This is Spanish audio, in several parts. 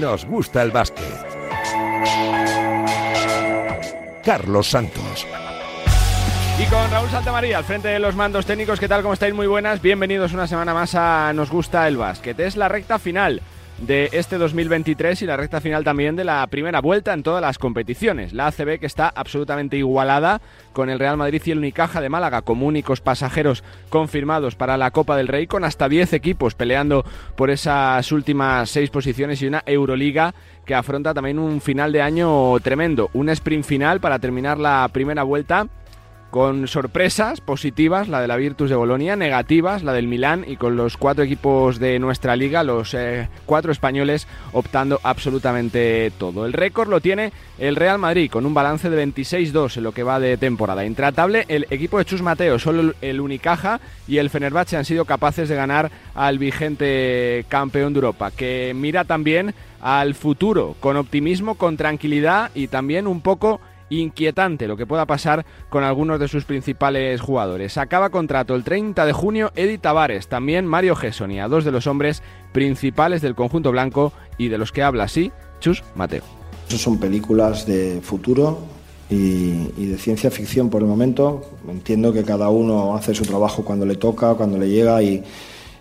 nos gusta el básquet. Carlos Santos. Y con Raúl Santamaría al frente de los mandos técnicos, ¿qué tal? ¿Cómo estáis? Muy buenas. Bienvenidos una semana más a Nos gusta el básquet. Es la recta final de este 2023 y la recta final también de la primera vuelta en todas las competiciones. La ACB que está absolutamente igualada con el Real Madrid y el Unicaja de Málaga como únicos pasajeros confirmados para la Copa del Rey con hasta 10 equipos peleando por esas últimas seis posiciones y una Euroliga que afronta también un final de año tremendo, un sprint final para terminar la primera vuelta con sorpresas positivas, la de la Virtus de Bolonia, negativas, la del Milán y con los cuatro equipos de nuestra liga, los eh, cuatro españoles optando absolutamente todo. El récord lo tiene el Real Madrid con un balance de 26-2 en lo que va de temporada. Intratable el equipo de Chus Mateo, solo el Unicaja y el Fenerbahce han sido capaces de ganar al vigente campeón de Europa, que mira también al futuro con optimismo, con tranquilidad y también un poco inquietante lo que pueda pasar con algunos de sus principales jugadores. Acaba contrato el 30 de junio Eddie Tavares, también Mario Gessonia, dos de los hombres principales del conjunto blanco y de los que habla así Chus Mateo. Son películas de futuro y, de ciencia ficción por el momento. Entiendo que cada uno hace su trabajo cuando le toca, cuando le llega y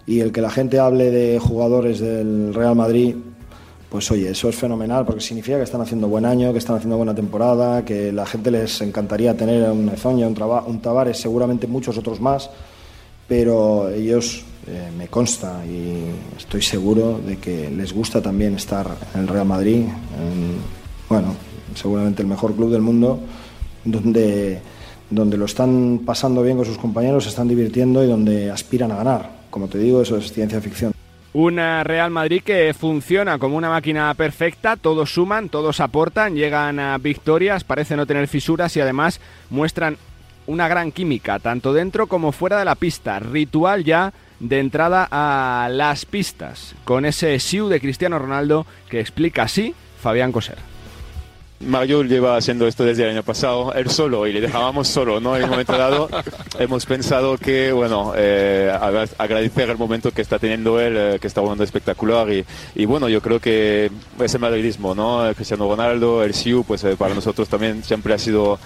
el que la gente hable de jugadores del Real Madrid pues oye, eso es fenomenal porque significa que están haciendo buen año, que están haciendo buena temporada, que la gente les encantaría tener un Ezoña, un, un Tavares, seguramente muchos otros más, pero ellos eh, me consta y estoy seguro de que les gusta también estar en el Real Madrid, bueno, seguramente el mejor club del mundo, donde, donde lo están pasando bien con sus compañeros, se están divirtiendo y donde aspiran a ganar. Como te digo, eso es ciencia ficción. Una Real Madrid que funciona como una máquina perfecta, todos suman, todos aportan, llegan a victorias, parece no tener fisuras y además muestran una gran química, tanto dentro como fuera de la pista. Ritual ya de entrada a las pistas, con ese siu de Cristiano Ronaldo que explica así Fabián Coser. Mario lleva haciendo esto desde el año pasado, él solo, y le dejábamos solo, ¿no? En un momento dado hemos pensado que, bueno, eh, agradecer el momento que está teniendo él, eh, que está jugando espectacular, y, y, bueno, yo creo que es el madridismo, ¿no? Cristiano Ronaldo, el Siu, pues eh, para nosotros también siempre ha sido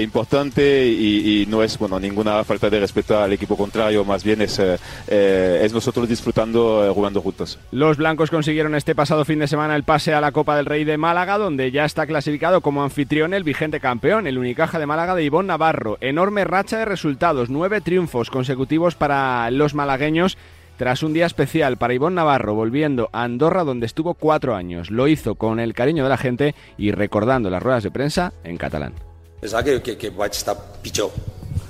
importante y, no es, bueno, ninguna falta de respeto al equipo contrario, más bien es, es nosotros disfrutando jugando juntos. Los blancos consiguieron este pasado fin de semana el pase a la Copa del Rey de Málaga, donde ya está clasificado como anfitrión el vigente campeón, el Unicaja de Málaga de Ivón Navarro. Enorme racha de resultados, nueve triunfos consecutivos para los malagueños. Tras un día especial para Ivón Navarro, volviendo a Andorra donde estuvo cuatro años. Lo hizo con el cariño de la gente y recordando las ruedas de prensa en catalán. Pensaba que, que, que vaig estar pitjor,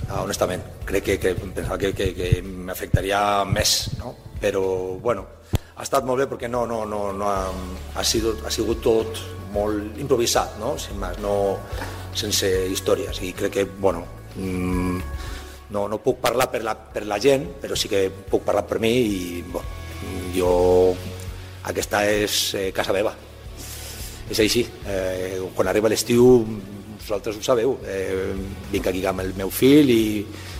ah, honestament. Crec que, que que, que, que no? Però, bueno, ha estat molt bé perquè no, no, no, no ha, ha, sigut, ha sigut tot molt improvisat, no? Sin más, no, sense històries. I crec que, bueno, mmm, no, no puc parlar per la, per la gent, però sí que puc parlar per mi i bueno, jo aquesta és eh, casa meva. És així. Eh, quan arriba l'estiu, vosaltres ho sabeu, eh, vinc aquí amb el meu fill i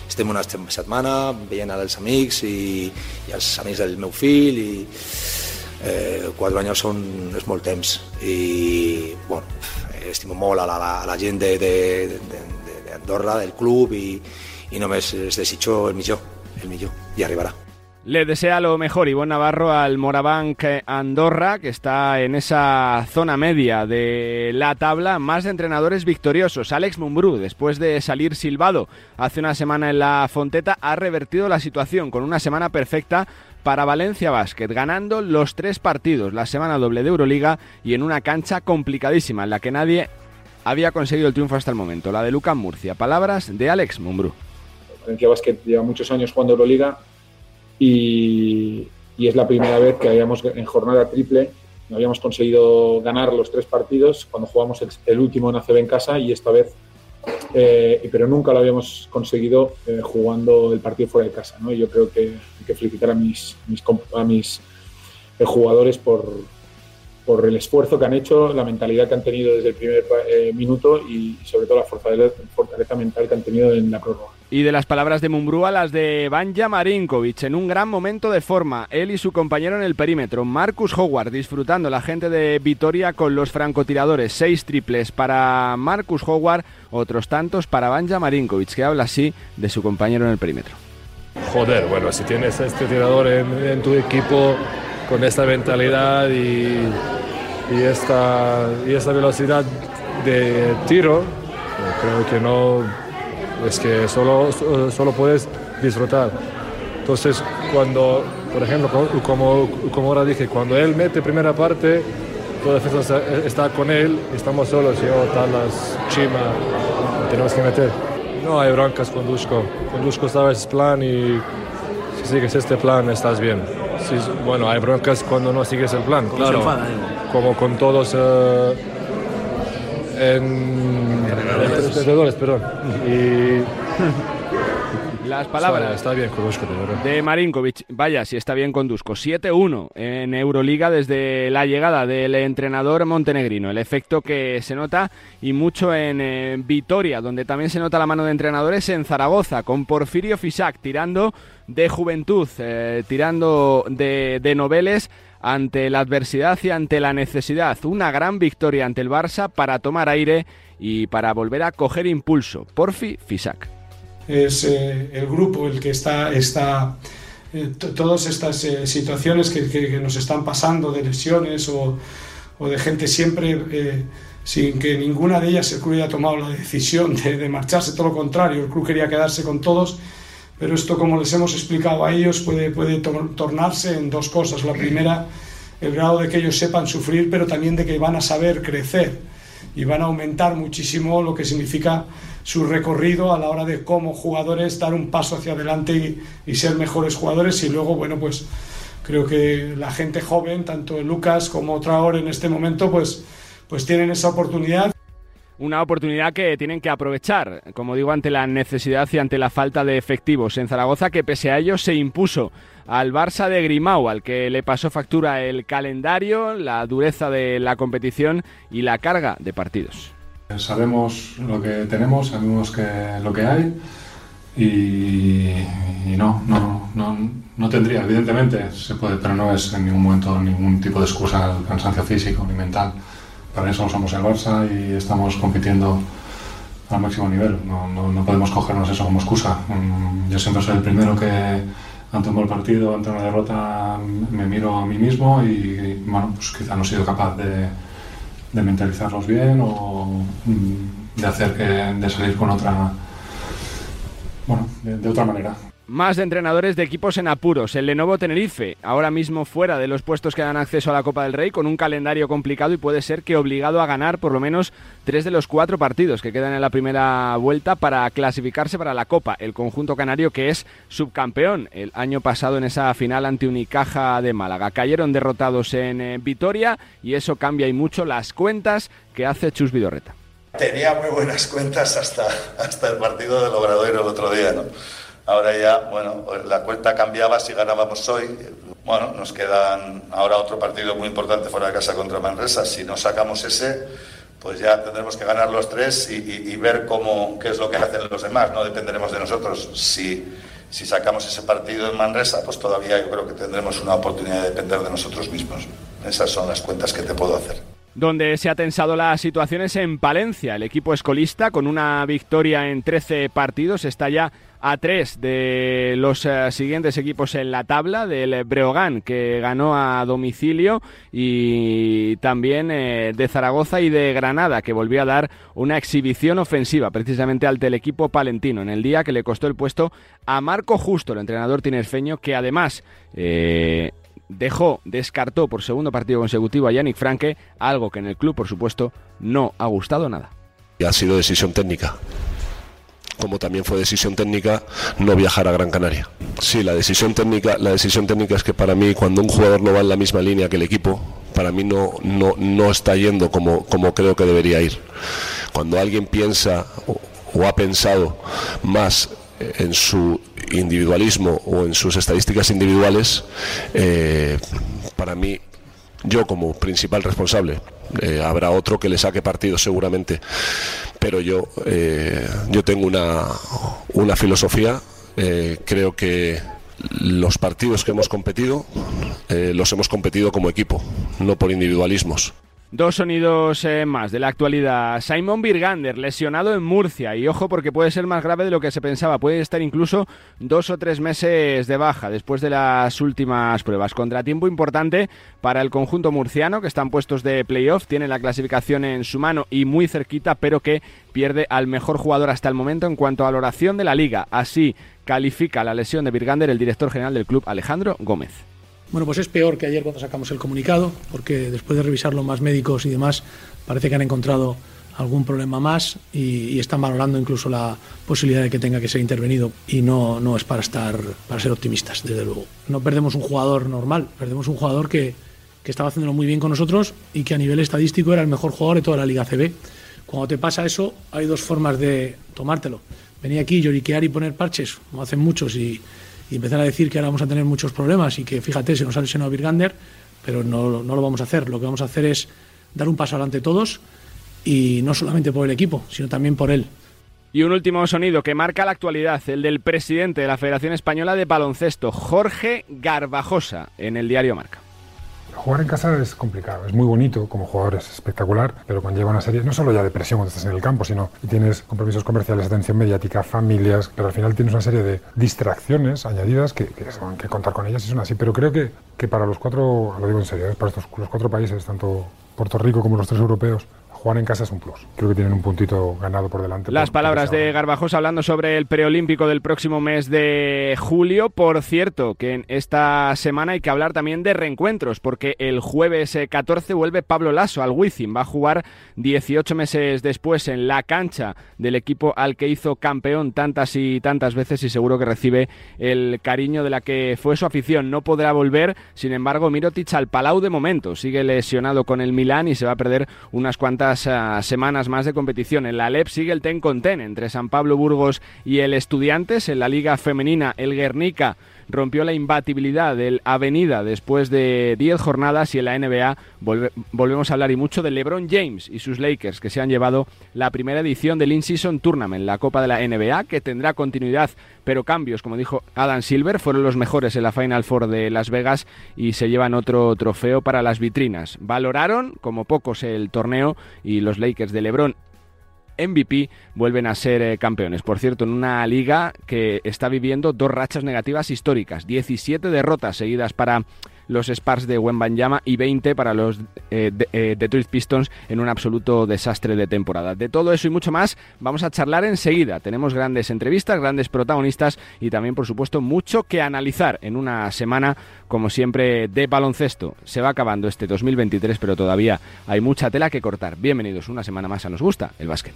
estem una setmana veient els amics i, i els amics del meu fill i eh, quatre anys són, és molt temps i bueno, estimo molt a la, a la gent d'Andorra, de, de, de, del club i, i només es desitjo el millor, el millor, i arribarà. Le desea lo mejor Ivonne Navarro al Morabanc Andorra, que está en esa zona media de la tabla. Más de entrenadores victoriosos. Alex Mumbrú, después de salir silbado hace una semana en la Fonteta, ha revertido la situación con una semana perfecta para Valencia Basket, ganando los tres partidos, la semana doble de Euroliga y en una cancha complicadísima en la que nadie había conseguido el triunfo hasta el momento, la de Lucas Murcia. Palabras de Alex Mumbrú. Valencia Basket lleva muchos años jugando Euroliga y, es la primera vez que habíamos en jornada triple no habíamos conseguido ganar los tres partidos cuando jugamos el, último en ACB en casa y esta vez, eh, pero nunca lo habíamos conseguido eh, jugando el partido fuera de casa. ¿no? Yo creo que hay que felicitar a mis, a mis eh, jugadores por, por el esfuerzo que han hecho, la mentalidad que han tenido desde el primer minuto y sobre todo la fortaleza mental que han tenido en la prórroga. Y de las palabras de Mumbrú las de Banja Marinkovic, en un gran momento de forma, él y su compañero en el perímetro, Marcus Howard, disfrutando la gente de Vitoria con los francotiradores, seis triples para Marcus Howard, otros tantos para Banja Marinkovic, que habla así de su compañero en el perímetro. Joder, bueno, si tienes este tirador en, tu equipo con esta mentalidad y, esta, y esta velocidad de tiro, creo que no es que solo, solo puedes disfrutar. Entonces, cuando, por ejemplo, como, como ahora dije, cuando él mete primera parte, toda defensa está con él, estamos solos, yo, Talas, Chima, tenemos que meter. No hay broncas con Dusko. Con Dusko sabes plan y si sigues este plan estás bien. bueno, hay broncas cuando no sigues el plan, claro. Como con todos uh, en perdón. Y las palabras está, bien de Marinkovic. Vaya, si está bien con Dusko. 7-1 en Euroliga desde la llegada del entrenador montenegrino. El efecto que se nota y mucho en Vitoria, donde también se nota la mano de entrenadores en Zaragoza, con Porfirio Fisac tirando de juventud, eh, tirando de, de noveles ante la adversidad y ante la necesidad. Una gran victoria ante el Barça para tomar aire y para volver a coger impulso. Porfi Fisac. Es eh, el grupo el que está, está eh, todas estas eh, situaciones que, nos están pasando de lesiones o, de gente siempre sin que ninguna de ellas el club haya tomado la decisión de, marcharse, todo lo contrario, el club quería quedarse con todos, pero esto como les hemos explicado a ellos puede, puede tornarse en dos cosas. La primera, el grado de que ellos sepan sufrir, pero también de que van a saber crecer y van a aumentar muchísimo lo que significa su recorrido a la hora de como jugadores dar un paso hacia adelante y, ser mejores jugadores. Y luego bueno pues creo que la gente joven tanto Lucas como Traor en este momento pues pues tienen esa oportunidad. Una oportunidad que tienen que aprovechar, como digo, ante la necesidad y ante la falta de efectivos. En Zaragoza, que pese a ello se impuso al Barça de Grimau, al que le pasó factura el calendario, la dureza de la competición y la carga de partidos. Sabemos lo que tenemos, sabemos que, lo que hay y, no, no, no, no, tendría, evidentemente se puede, pero no es en ningún momento ningún tipo de excusa al cansancio físico ni mental. Para eso somos el Barça y estamos compitiendo al máximo nivel. No, no, no podemos cogernos eso como excusa. Mm, yo siempre soy el primero que ante un mal partido, ante una derrota, me miro a mí mismo y, bueno, pues quizá no he sido capaz de, de mentalizarlos bien o mm, de hacer que, de salir con otra, bueno, de otra manera. Más de entrenadores de equipos en apuros. El Lenovo Tenerife, ahora mismo fuera de los puestos que dan acceso a la Copa del Rey, con un calendario complicado y puede ser que obligado a ganar por lo menos tres de los cuatro partidos que quedan en la primera vuelta para clasificarse para la Copa. El conjunto canario que es subcampeón el año pasado en esa final ante Unicaja de Málaga. Cayeron derrotados en eh, Vitoria y eso cambia y mucho las cuentas que hace Chus Vidorreta. Tenía muy buenas cuentas hasta, hasta el partido del Obradoiro el otro día, ¿no? Ahora ya, bueno, la cuenta cambiaba si ganábamos hoy. Bueno, nos quedan ahora otro partido muy importante fuera de casa contra Manresa. Si no sacamos ese, pues ya tendremos que ganar los tres y, ver cómo, qué es lo que hacen los demás. No dependeremos de nosotros. Si, si sacamos ese partido en Manresa, pues todavía yo creo que tendremos una oportunidad de depender de nosotros mismos. Esas son las cuentas que te puedo hacer donde se ha tensado las situaciones en Palencia. El equipo escolista, con una victoria en 13 partidos, está ya a tres de los eh, siguientes equipos en la tabla, del Breogán, que ganó a domicilio, y también eh, de Zaragoza y de Granada, que volvió a dar una exhibición ofensiva precisamente al equipo palentino, en el día que le costó el puesto a Marco Justo, el entrenador tinerfeño, que además... Eh, dejó, descartó por segundo partido consecutivo a Yannick Franke, algo que en el club, por supuesto, no ha gustado nada. Ha sido decisión técnica como también fue decisión técnica no viajar a Gran Canaria. Sí, la decisión técnica, la decisión técnica es que para mí cuando un jugador no va en la misma línea que el equipo, para mí no, no, no está yendo como, como creo que debería ir. Cuando alguien piensa o, ha pensado más en su individualismo o en sus estadísticas individuales, eh, para mí, yo como principal responsable, eh, habrá otro que le saque partido seguramente, pero yo, eh, yo tengo una, una filosofía, eh, creo que los partidos que hemos competido eh, los hemos competido como equipo, no por individualismos. Dos sonidos eh, más de la actualidad. Simon Birgander, lesionado en Murcia. Y ojo porque puede ser más grave de lo que se pensaba. Puede estar incluso dos o tres meses de baja después de las últimas pruebas. Contratiempo importante para el conjunto murciano, que están puestos de playoff. Tiene la clasificación en su mano y muy cerquita, pero que pierde al mejor jugador hasta el momento en cuanto a valoración de la liga. Así califica la lesión de Birgander el director general del club, Alejandro Gómez. Bueno, pues es peor que ayer cuando sacamos el comunicado, porque después de revisarlo más médicos y demás, parece que han encontrado algún problema más y, están valorando incluso la posibilidad de que tenga que ser intervenido y no, no es para estar para ser optimistas, desde luego. No perdemos un jugador normal, perdemos un jugador que, que estaba haciéndolo muy bien con nosotros y que a nivel estadístico era el mejor jugador de toda la Liga CB. Cuando te pasa eso, hay dos formas de tomártelo. Venir aquí, lloriquear y poner parches, como hacen muchos, y, y empezar a decir que ahora vamos a tener muchos problemas y que fíjate, se nos ha lesionado Virgander, pero no, no lo vamos a hacer. Lo que vamos a hacer es dar un paso adelante todos y no solamente por el equipo, sino también por él. Y un último sonido que marca la actualidad, el del presidente de la Federación Española de Baloncesto, Jorge Garbajosa, en el diario Marca. Jugar en casa es complicado, es muy bonito, como jugador es espectacular, pero cuando lleva una serie, no solo ya de presión cuando estás en el campo, sino que tienes compromisos comerciales, atención mediática, familias, pero al final tienes una serie de distracciones añadidas que, que, que contar con ellas y son así. Pero creo que, que para los cuatro, lo digo en serio, ¿eh? para estos, los cuatro países, tanto Puerto Rico como los tres europeos, jugar en casa es un plus. Creo que tienen un puntito ganado por delante. Las palabras de Garbajosa hablando sobre el preolímpico del próximo mes de julio. Por cierto, que en esta semana hay que hablar también de reencuentros, porque el jueves 14 vuelve Pablo Lasso al Wizzing. Va a jugar 18 meses después en la cancha del equipo al que hizo campeón tantas y tantas veces y seguro que recibe el cariño de la que fue su afición. No podrá volver, sin embargo, Mirotic al Palau de momento. Sigue lesionado con el Milán y se va a perder unas cuantas semanas más de competición. En la LEP sigue el ten con ten entre San Pablo Burgos y el Estudiantes. En la Liga Femenina, el Guernica rompió la imbatibilidad del Avenida después de 10 jornadas y en la NBA volvemos a hablar y mucho de LeBron James y sus Lakers que se han llevado la primera edición del In-Season Tournament, la Copa de la NBA que tendrá continuidad pero cambios, como dijo Adam Silver, fueron los mejores en la Final Four de Las Vegas y se llevan otro trofeo para las vitrinas. Valoraron como pocos el torneo y los Lakers de LeBron MVP vuelven a ser eh, campeones. Por cierto, en una liga que está viviendo dos rachas negativas históricas, 17 derrotas seguidas para los Spurs de Wembanyama y 20 para los eh, eh, Detroit Pistons en un absoluto desastre de temporada. De todo eso y mucho más vamos a charlar enseguida. Tenemos grandes entrevistas, grandes protagonistas y también, por supuesto, mucho que analizar en una semana, como siempre, de baloncesto. Se va acabando este 2023, pero todavía hay mucha tela que cortar. Bienvenidos una semana más a Nos Gusta el Básquet.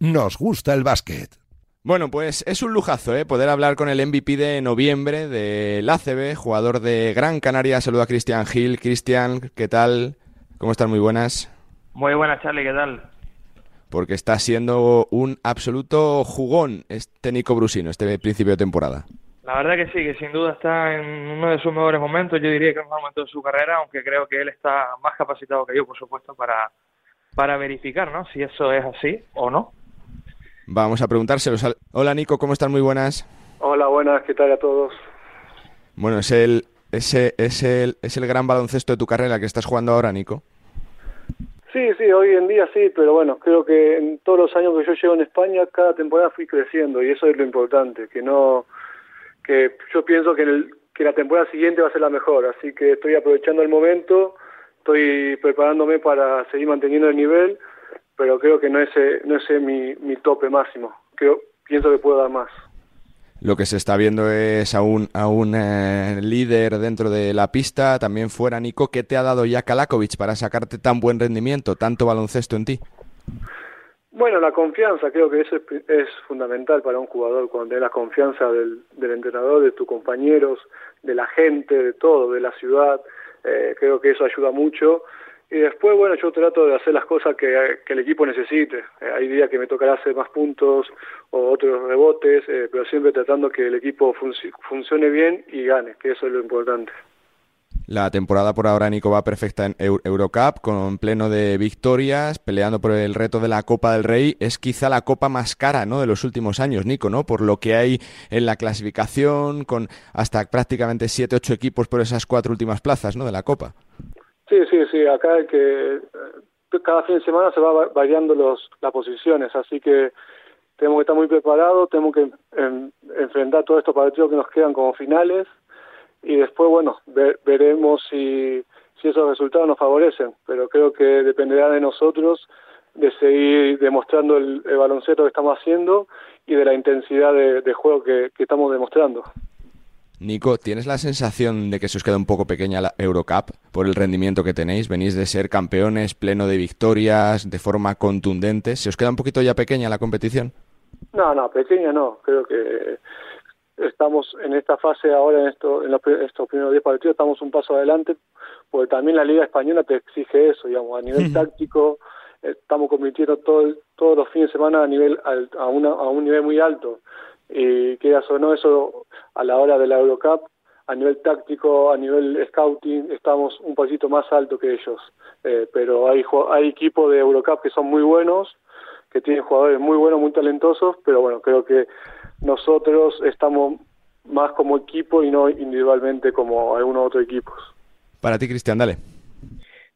Nos gusta el básquet. Bueno, pues es un lujazo ¿eh? poder hablar con el MVP de noviembre del ACB, jugador de Gran Canaria. Saludo a Cristian Gil. Cristian, ¿qué tal? ¿Cómo están? Muy buenas. Muy buenas, Charlie, ¿qué tal? Porque está siendo un absoluto jugón este Nico Brusino, este principio de temporada. La verdad que sí, que sin duda está en uno de sus mejores momentos. Yo diría que es el mejor momento de su carrera, aunque creo que él está más capacitado que yo, por supuesto, para, para verificar ¿no? si eso es así o no. Vamos a preguntárselo. Hola Nico, ¿cómo están? Muy buenas. Hola, buenas, ¿qué tal a todos? Bueno, es el, ese, es el, es el gran baloncesto de tu carrera que estás jugando ahora, Nico. Sí, sí, hoy en día sí, pero bueno, creo que en todos los años que yo llevo en España, cada temporada fui creciendo y eso es lo importante, que no, que yo pienso que, el, que la temporada siguiente va a ser la mejor, así que estoy aprovechando el momento, estoy preparándome para seguir manteniendo el nivel pero creo que no es, eh, no es mi, mi tope máximo. Creo, pienso que puedo dar más. Lo que se está viendo es a un, a un eh, líder dentro de la pista, también fuera Nico, ¿qué te ha dado ya Kalakovic para sacarte tan buen rendimiento, tanto baloncesto en ti? Bueno, la confianza, creo que eso es, fundamental para un jugador, cuando tenés la confianza del, del, entrenador, de tus compañeros, de la gente, de todo, de la ciudad, eh, creo que eso ayuda mucho y después, bueno, yo trato de hacer las cosas que, el equipo necesite. Eh, hay días que me tocará hacer más puntos o otros rebotes, eh, pero siempre tratando que el equipo funcione bien y gane, que eso es lo importante. La temporada por ahora, Nico, va perfecta en Eurocup, con pleno de victorias, peleando por el reto de la Copa del Rey. Es quizá la copa más cara ¿no? de los últimos años, Nico, ¿no? Por lo que hay en la clasificación, con hasta prácticamente 7-8 equipos por esas cuatro últimas plazas ¿no? de la Copa. Sí, sí, sí. Acá que eh, cada fin de semana se va variando los, las posiciones, así que tenemos que estar muy preparados, tenemos que enfrentar todos estos partidos que nos quedan como finales y después, bueno, veremos si, si esos resultados nos favorecen, pero creo que dependerá de nosotros de seguir demostrando el, baloncesto que estamos haciendo y de la intensidad de, juego que, estamos demostrando. Nico, ¿tienes la sensación de que se os queda un poco pequeña la Eurocup por el rendimiento que tenéis? Venís de ser campeones, pleno de victorias, de forma contundente. ¿Se os queda un poquito ya pequeña la competición? No, no, pequeña no. Creo que estamos en esta fase ahora, en, esto, en estos primeros 10 partidos, estamos un paso adelante, porque también la Liga Española te exige eso, digamos, a nivel táctico, estamos compitiendo todo, todos los fines de semana a, nivel, a, una, a un nivel muy alto. Y quieras o no, eso a la hora de la Eurocup, a nivel táctico, a nivel scouting, estamos un poquito más alto que ellos. Eh, pero hay, hay equipos de Eurocup que son muy buenos, que tienen jugadores muy buenos, muy talentosos, pero bueno, creo que nosotros estamos más como equipo y no individualmente como algunos otros equipos. Para ti, Cristian, dale.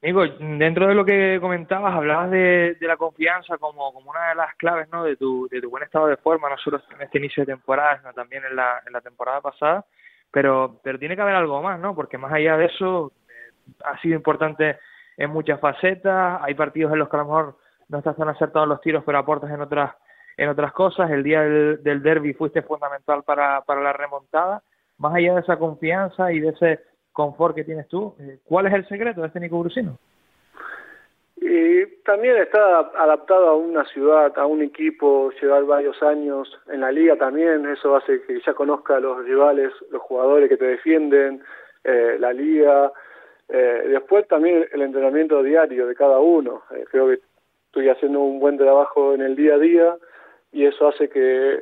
Nico, dentro de lo que comentabas, hablabas de, la confianza como, como una de las claves ¿no? de, tu, de tu buen estado de forma, no solo en este inicio de temporada, sino también en la, en la temporada pasada, pero, pero tiene que haber algo más, ¿no? Porque más allá de eso, eh, ha sido importante en muchas facetas, hay partidos en los que a lo mejor no estás tan acertado en los tiros, pero aportas en otras en otras cosas. El día del, del derby fuiste fundamental para, para la remontada. Más allá de esa confianza y de ese confort que tienes tú, eh, ¿cuál es el secreto de este Nico Brusino? Y también está adaptado a una ciudad, a un equipo, llevar varios años en la liga también, eso hace que ya conozca a los rivales, los jugadores que te defienden, eh, la liga. Eh, después también el entrenamiento diario de cada uno. creo que estoy haciendo un buen trabajo en el día a día y eso hace que,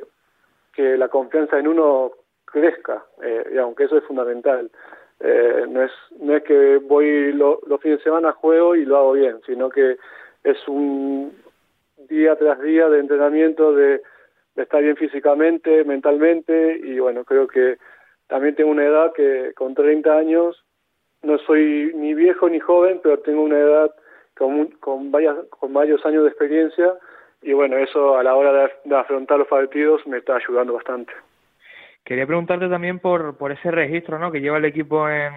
que la confianza en uno crezca, y aunque eso es fundamental. Eh, no, es, no es que voy los fines de semana, juego y lo hago bien, sino que es un día tras día de entrenamiento, de, de estar bien físicamente, mentalmente, y bueno, creo que también tengo una edad que con 30 años no soy ni viejo ni joven, pero tengo una edad con, con, varias, con varios años de experiencia y bueno, eso a la hora de, afrontar los partidos me está ayudando bastante. Quería preguntarte también por, por ese registro ¿no? que lleva el equipo en,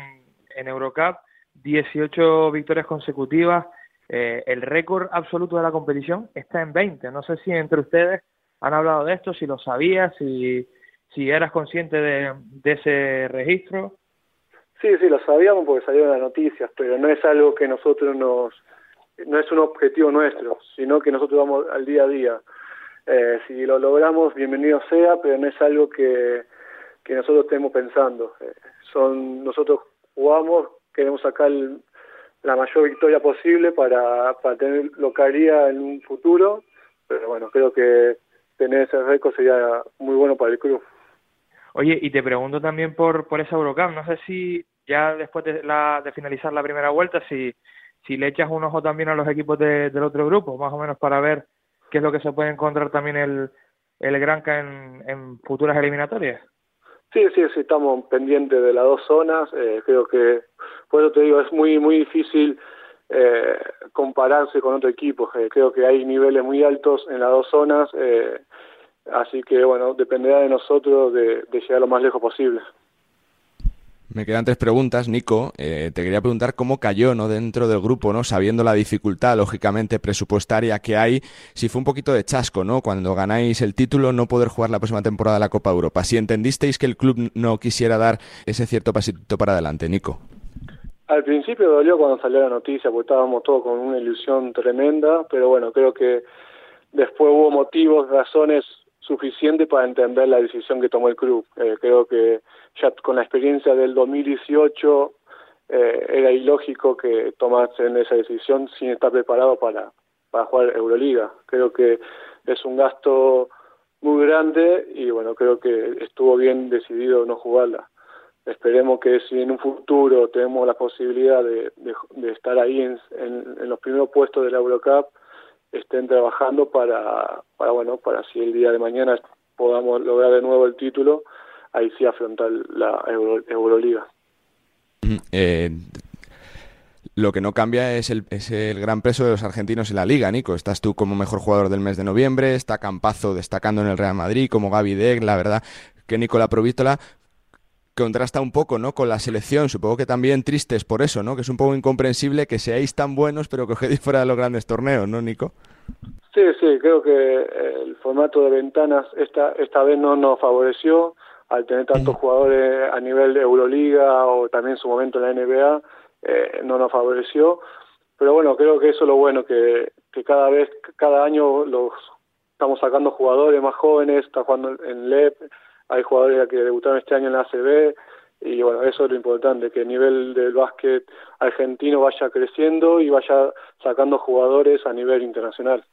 Eurocup, 18 victorias consecutivas, eh, el récord absoluto de la competición está en 20. No sé si entre ustedes han hablado de esto, si lo sabías, si, si eras consciente de, de ese registro. Sí, sí, lo sabíamos porque salieron las noticias, pero no es algo que nosotros nos, no es un objetivo nuestro, sino que nosotros vamos al día a día. Eh, si lo logramos, bienvenido sea, pero no es algo que, que nosotros estemos pensando. Eh, son Nosotros jugamos, queremos sacar la mayor victoria posible para, para tener localía en un futuro, pero bueno, creo que tener ese récord sería muy bueno para el club. Oye, y te pregunto también por, por esa Eurocup, no sé si ya después de, la, de finalizar la primera vuelta, si si le echas un ojo también a los equipos del otro grupo, más o menos para ver qué es lo que se puede encontrar también el, el Granca en, en futuras eliminatorias. Sí, sí, sí, estamos pendientes de las dos zonas. Eh, creo que, por eso te digo, es muy, muy difícil eh, compararse con otro equipo. Eh, creo que hay niveles muy altos en las dos zonas, eh, así que, bueno, dependerá de nosotros de, de llegar lo más lejos posible. Me quedan tres preguntas, Nico. Eh, te quería preguntar cómo cayó ¿no? dentro del grupo, ¿no? sabiendo la dificultad, lógicamente, presupuestaria que hay, si fue un poquito de chasco, ¿no? Cuando ganáis el título, no poder jugar la próxima temporada la Copa Europa. Si entendisteis que el club no quisiera dar ese cierto pasito para adelante, Nico. Al principio dolió cuando salió la noticia, porque estábamos todos con una ilusión tremenda, pero bueno, creo que después hubo motivos, razones suficientes para entender la decisión que tomó el club. Eh, creo que ya con la experiencia del 2018 eh, era ilógico que tomasen esa decisión sin estar preparado para, para jugar Euroliga. Creo que es un gasto muy grande y bueno, creo que estuvo bien decidido no jugarla. esperemos que si en un futuro tenemos la posibilidad de, de, estar ahí en, en, los primeros puestos de la Eurocup, estén trabajando para, para, bueno, para si el día de mañana podamos lograr de nuevo el título, ahí sí afrontar la Euroliga. Eh, lo que no cambia es el, es el gran peso de los argentinos en la liga, Nico. Estás tú como mejor jugador del mes de noviembre, está Campazo destacando en el Real Madrid, como Gaby Deck, la verdad que Nicola Provítola contrasta un poco, ¿no? Con la selección, supongo que también tristes por eso, ¿no? Que es un poco incomprensible que seáis tan buenos pero que os fuera de los grandes torneos, ¿no, Nico? Sí, sí, creo que el formato de ventanas esta, esta vez no nos favoreció al tener tantos jugadores a nivel de Euroliga o también en su momento en la NBA, eh, no nos favoreció. Pero bueno, creo que eso es lo bueno, que, que cada vez, cada año los estamos sacando jugadores más jóvenes, está jugando en LEP, hay jugadores que debutaron este año en la ACB, y bueno, eso es lo importante, que el nivel del básquet argentino vaya creciendo y vaya sacando jugadores a nivel internacional.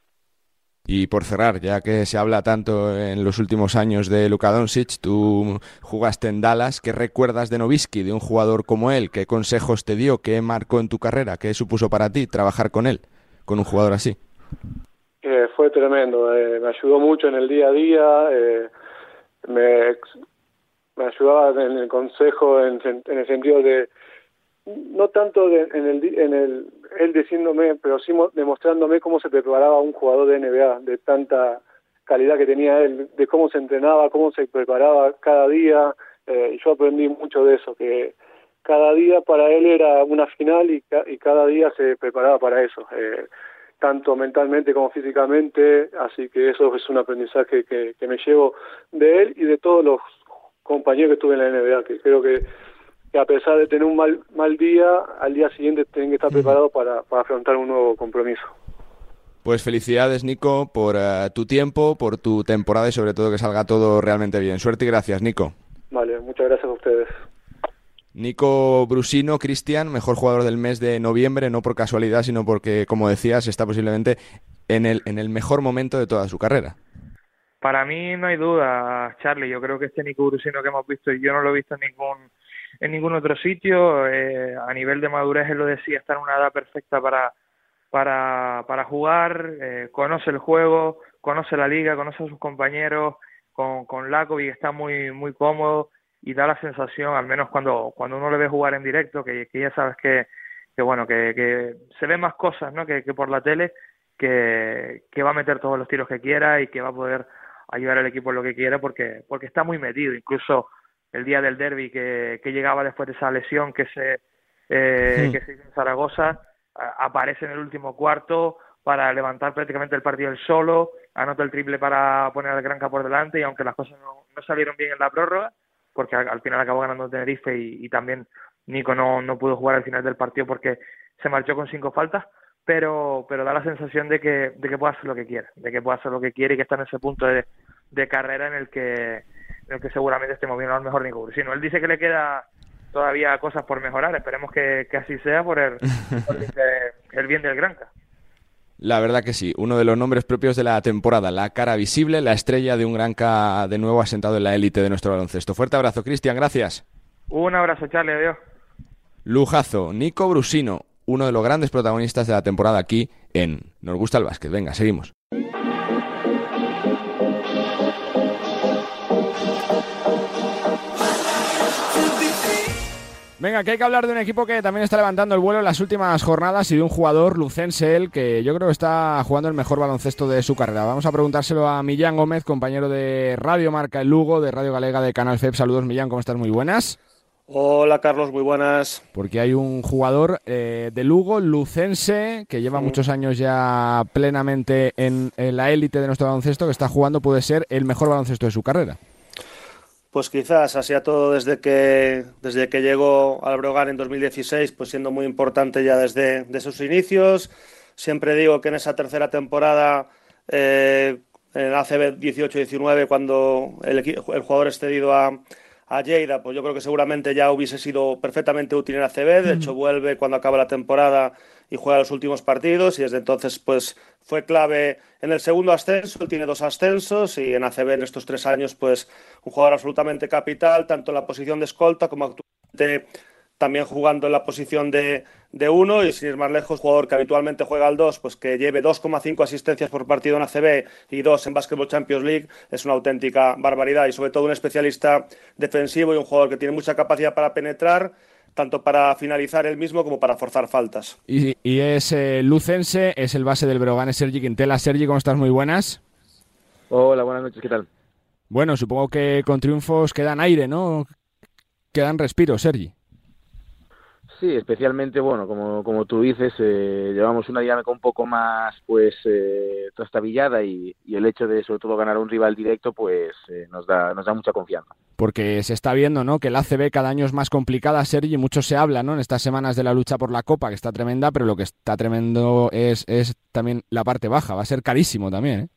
Y por cerrar, ya que se habla tanto en los últimos años de Luka Doncic, tú jugaste en Dallas, ¿qué recuerdas de Novisky, de un jugador como él? ¿Qué consejos te dio? ¿Qué marcó en tu carrera? ¿Qué supuso para ti trabajar con él, con un jugador así? Eh, fue tremendo, eh, me ayudó mucho en el día a día, eh, me, ayudaba en el consejo en, en el sentido de no tanto en el en el él diciéndome pero sí demostrándome cómo se preparaba un jugador de NBA de tanta calidad que tenía él de cómo se entrenaba cómo se preparaba cada día. Eh, y yo aprendí mucho de eso que cada día para él era una final y, y cada día se preparaba para eso. Eh, tanto mentalmente como físicamente así que eso es un aprendizaje que, que me llevo de él y de todos los compañeros que tuve en la NBA que creo que que a pesar de tener un mal, mal día, al día siguiente tienen que estar preparados para, para afrontar un nuevo compromiso. Pues felicidades, Nico, por eh, tu tiempo, por tu temporada y sobre todo que salga todo realmente bien. Suerte y gracias, Nico. Vale, muchas gracias a ustedes. Nico Brusino, Cristian, mejor jugador del mes de noviembre, no por casualidad, sino porque, como decías, está posiblemente en el, en el mejor momento de toda su carrera. Para mí no hay duda, Charlie. Yo creo que este Nico Brusino que hemos visto, yo no lo he visto en ningún en ningún otro sitio. Eh, a nivel de madurez, él lo decía, está en una edad perfecta para, para, para jugar, eh, conoce el juego, conoce la liga, conoce a sus compañeros, con, con Lakovic está muy, muy cómodo y da la sensación, al menos cuando, cuando uno le ve jugar en directo, que, que ya sabes que, que bueno, que, que se ven más cosas ¿no? que, que por la tele, que, que va a meter todos los tiros que quiera y que va a poder ayudar al equipo en lo que quiera porque, porque está muy metido, incluso el día del derby que, que llegaba después de esa lesión que se, eh, que se hizo en Zaragoza, aparece en el último cuarto para levantar prácticamente el partido él solo, anota el triple para poner al Granca por delante y aunque las cosas no, no salieron bien en la prórroga, porque al, final acabó ganando Tenerife y, y también Nico no, no pudo jugar al final del partido porque se marchó con cinco faltas, pero pero da la sensación de que de que puede hacer lo que quiere, de que puede hacer lo que quiere y que está en ese punto de, de carrera en el que en el que seguramente estemos viendo al mejor Nico no Él dice que le queda todavía cosas por mejorar, esperemos que, así sea por el, el bien del Granca. La verdad que sí, uno de los nombres propios de la temporada, la cara visible, la estrella de un Granca de nuevo asentado en la élite de nuestro baloncesto. Fuerte abrazo, Cristian, gracias. Un abrazo, Charlie, adiós. Lujazo, Nico Brusino, uno de los grandes protagonistas de la temporada aquí en Nos gusta el básquet. Venga, seguimos. Venga, que hay que hablar de un equipo que también está levantando el vuelo en las últimas jornadas y de un jugador lucense, el que yo creo que está jugando el mejor baloncesto de su carrera. Vamos a preguntárselo a Millán Gómez, compañero de Radio Marca El Lugo, de Radio Galega de Canal FEP. Saludos, Millán, ¿cómo estás? Muy buenas. Hola Carlos, muy buenas. Porque hay un jugador eh, de Lugo, lucense, que lleva muchos años ya plenamente en, en la élite de nuestro baloncesto, que está jugando, puede ser el mejor baloncesto de su carrera. Pues quizás así a todo desde que, desde que llegó al Brogan en 2016, pues siendo muy importante ya desde, sus inicios. Siempre digo que en esa tercera temporada, eh, en el ACB 18-19, cuando el, el, jugador es cedido a, a Lleida, pues yo creo que seguramente ya hubiese sido perfectamente útil en ACB. De hecho, vuelve cuando acaba la temporada y juega los últimos partidos y desde entonces pues fue clave en el segundo ascenso, él tiene dos ascensos y en ACB en estos tres años pues un jugador absolutamente capital, tanto en la posición de escolta como actualmente también jugando en la posición de, de uno. Y sin ir más lejos, jugador que habitualmente juega al 2, pues que lleve 2,5 asistencias por partido en ACB y 2 en Basketball Champions League, es una auténtica barbaridad. Y sobre todo un especialista defensivo y un jugador que tiene mucha capacidad para penetrar tanto para finalizar el mismo como para forzar faltas. Y, es eh, lucense, es el base del Breogán, es Sergi Quintela. Sergi, ¿cómo estás? Muy buenas. Hola, buenas noches, ¿qué tal? Bueno, supongo que con triunfos quedan aire, ¿no? Quedan respiro, Sergi. Sí, especialmente, bueno, como, como tú dices, eh, llevamos una dinámica un poco más, pues, eh, trastabillada y, y, el hecho de, sobre todo, ganar un rival directo, pues, eh, nos, da, nos da mucha confianza. Porque se está viendo, ¿no?, que el ACB cada año es más complicada, Sergi, mucho se habla, ¿no?, en estas semanas de la lucha por la Copa, que está tremenda, pero lo que está tremendo es, es también la parte baja, va a ser carísimo también, ¿eh?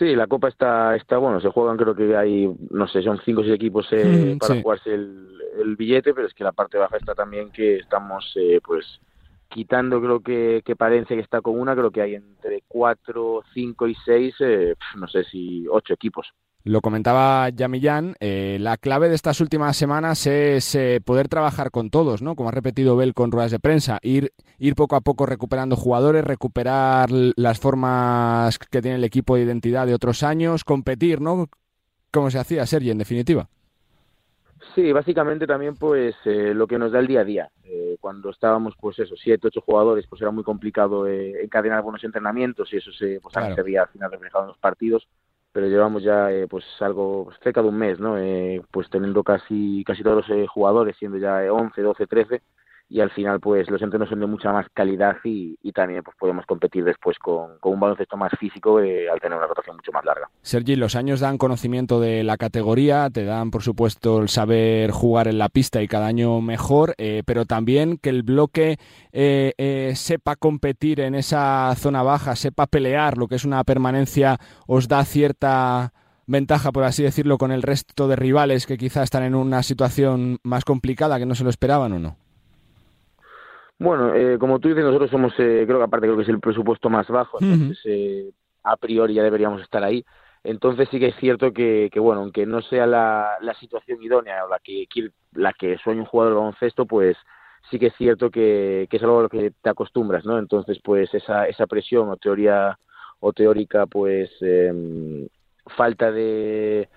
Sí, la Copa está, está bueno, se juegan creo que hay, no sé, son cinco o seis equipos eh, para jugarse el, el, billete, pero es que la parte baja está también que estamos, eh, pues, quitando creo que, que Palencia que está con una, creo que hay entre cuatro, cinco y seis, eh, no sé si ocho equipos. Lo comentaba Yamillán, eh, la clave de estas últimas semanas es eh, poder trabajar con todos, ¿no? Como ha repetido Bell con ruedas de prensa, ir, ir poco a poco recuperando jugadores, recuperar las formas que tiene el equipo de identidad de otros años, competir, ¿no? Como se hacía Sergi, en definitiva. Sí, básicamente también pues eh, lo que nos da el día a día. Eh, cuando estábamos pues eso, siete, ocho jugadores, pues era muy complicado eh, encadenar buenos entrenamientos y eso se, pues, claro. se veía al final reflejado en los partidos pero llevamos ya eh, pues algo pues, cerca de un mes, ¿no? Eh, pues teniendo casi casi todos los eh, jugadores, siendo ya 11, 12, 13 y al final pues los entrenos son de mucha más calidad y, también pues podemos competir después con, con un baloncesto más físico eh, al tener una rotación mucho más larga. Sergi, los años dan conocimiento de la categoría, te dan por supuesto el saber jugar en la pista y cada año mejor, eh, pero también que el bloque eh, sepa competir en esa zona baja, sepa pelear, lo que es una permanencia os da cierta ventaja, por así decirlo, con el resto de rivales que quizá están en una situación más complicada que no se lo esperaban o no. Bueno, eh, como tú dices, nosotros somos, eh, creo que aparte creo que es el presupuesto más bajo, entonces eh, a priori ya deberíamos estar ahí. Entonces sí que es cierto que, que bueno, aunque no sea la, la situación idónea o la que la que sueña un jugador de baloncesto, pues sí que es cierto que, que es algo a lo que te acostumbras, ¿no? Entonces, pues esa, esa presión o teoría o teórica, pues eh, falta de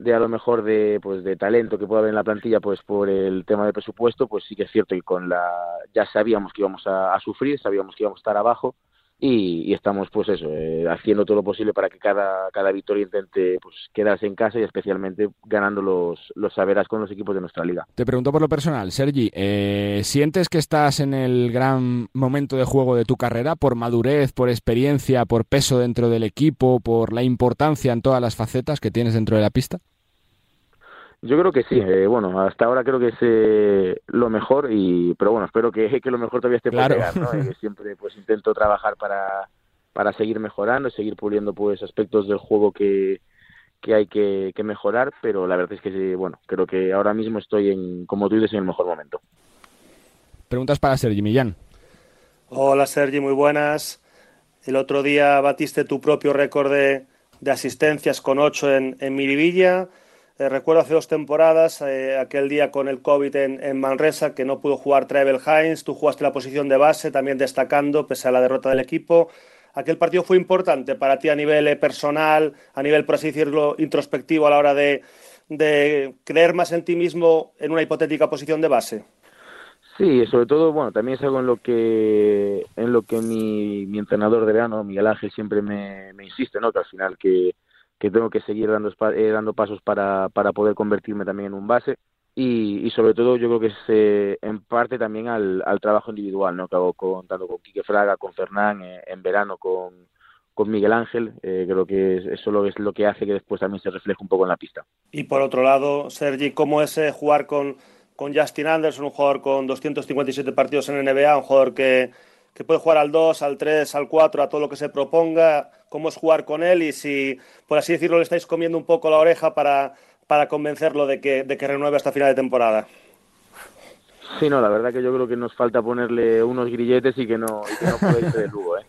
de a lo mejor de pues de talento que pueda haber en la plantilla pues por el tema del presupuesto pues sí que es cierto que con la ya sabíamos que íbamos a, a sufrir sabíamos que íbamos a estar abajo y, y estamos pues eso eh, haciendo todo lo posible para que cada cada victoria intente pues quedarse en casa y especialmente ganando los los saberas con los equipos de nuestra liga. Te pregunto por lo personal Sergi eh, sientes que estás en el gran momento de juego de tu carrera por madurez por experiencia por peso dentro del equipo por la importancia en todas las facetas que tienes dentro de la pista yo creo que sí, eh, bueno, hasta ahora creo que es eh, lo mejor, y pero bueno, espero que, que lo mejor todavía esté claro. por llegar, ¿no? Y que siempre pues intento trabajar para, para seguir mejorando, seguir puliendo pues aspectos del juego que, que hay que, que mejorar, pero la verdad es que bueno, creo que ahora mismo estoy en, como tú dices, en el mejor momento. Preguntas para Sergi Millán. Hola Sergi, muy buenas. El otro día batiste tu propio récord de, de asistencias con ocho en, en Miribilla. Eh, recuerdo hace dos temporadas, eh, aquel día con el COVID en, Manresa, que no pudo jugar Travel Hines, tú jugaste la posición de base, también destacando, pese a la derrota del equipo. Aquel partido fue importante para ti a nivel eh, personal, a nivel, por así decirlo, introspectivo a la hora de, creer más en ti mismo en una hipotética posición de base. Sí, sobre todo, bueno, también es algo en lo que en lo que mi, mi entrenador de verano, Miguel Ángel, siempre me, me insiste, ¿no? Que al final que que tengo que seguir dando, eh, dando pasos para, para poder convertirme también en un base y, y sobre todo yo creo que es eh, en parte también al, al, trabajo individual ¿no? que hago con, tanto con Quique Fraga, con Fernán, eh, en verano con, con Miguel Ángel, eh, creo que eso es lo que hace que después también se refleje un poco en la pista. Y por otro lado, Sergi, ¿cómo es jugar con, con Justin Anderson, un jugador con 257 partidos en NBA, un jugador que que puede jugar al 2, al 3, al 4, a todo lo que se proponga, cómo es jugar con él y si, por así decirlo, le estáis comiendo un poco la oreja para, para convencerlo de que, de que renueve hasta final de temporada. Sí, no, la verdad que yo creo que nos falta ponerle unos grilletes y que no, y que no puede irse de Lugo, ¿eh?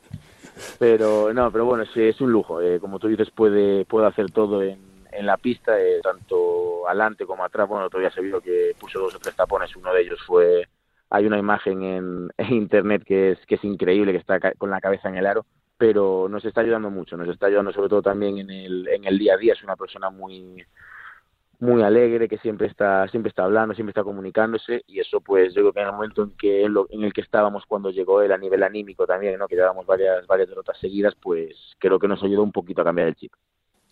Pero no, pero bueno, es un lujo. Eh, como tú dices, puede, puede hacer todo en, en la pista, eh, tanto adelante como atrás. Bueno, todavía se vio que puso dos o tres tapones. Uno de ellos fue. Hay una imagen en, internet que es, que es increíble, que está con la cabeza en el aro, pero nos está ayudando mucho. Nos está ayudando sobre todo también en el, en el día a día. Es una persona muy muy alegre, que siempre está, siempre está hablando, siempre está comunicándose, y eso pues yo creo que en el momento en que en, el que estábamos cuando llegó él a nivel anímico también, ¿no? que llevábamos varias, varias derrotas seguidas, pues creo que nos ayudó un poquito a cambiar el chip.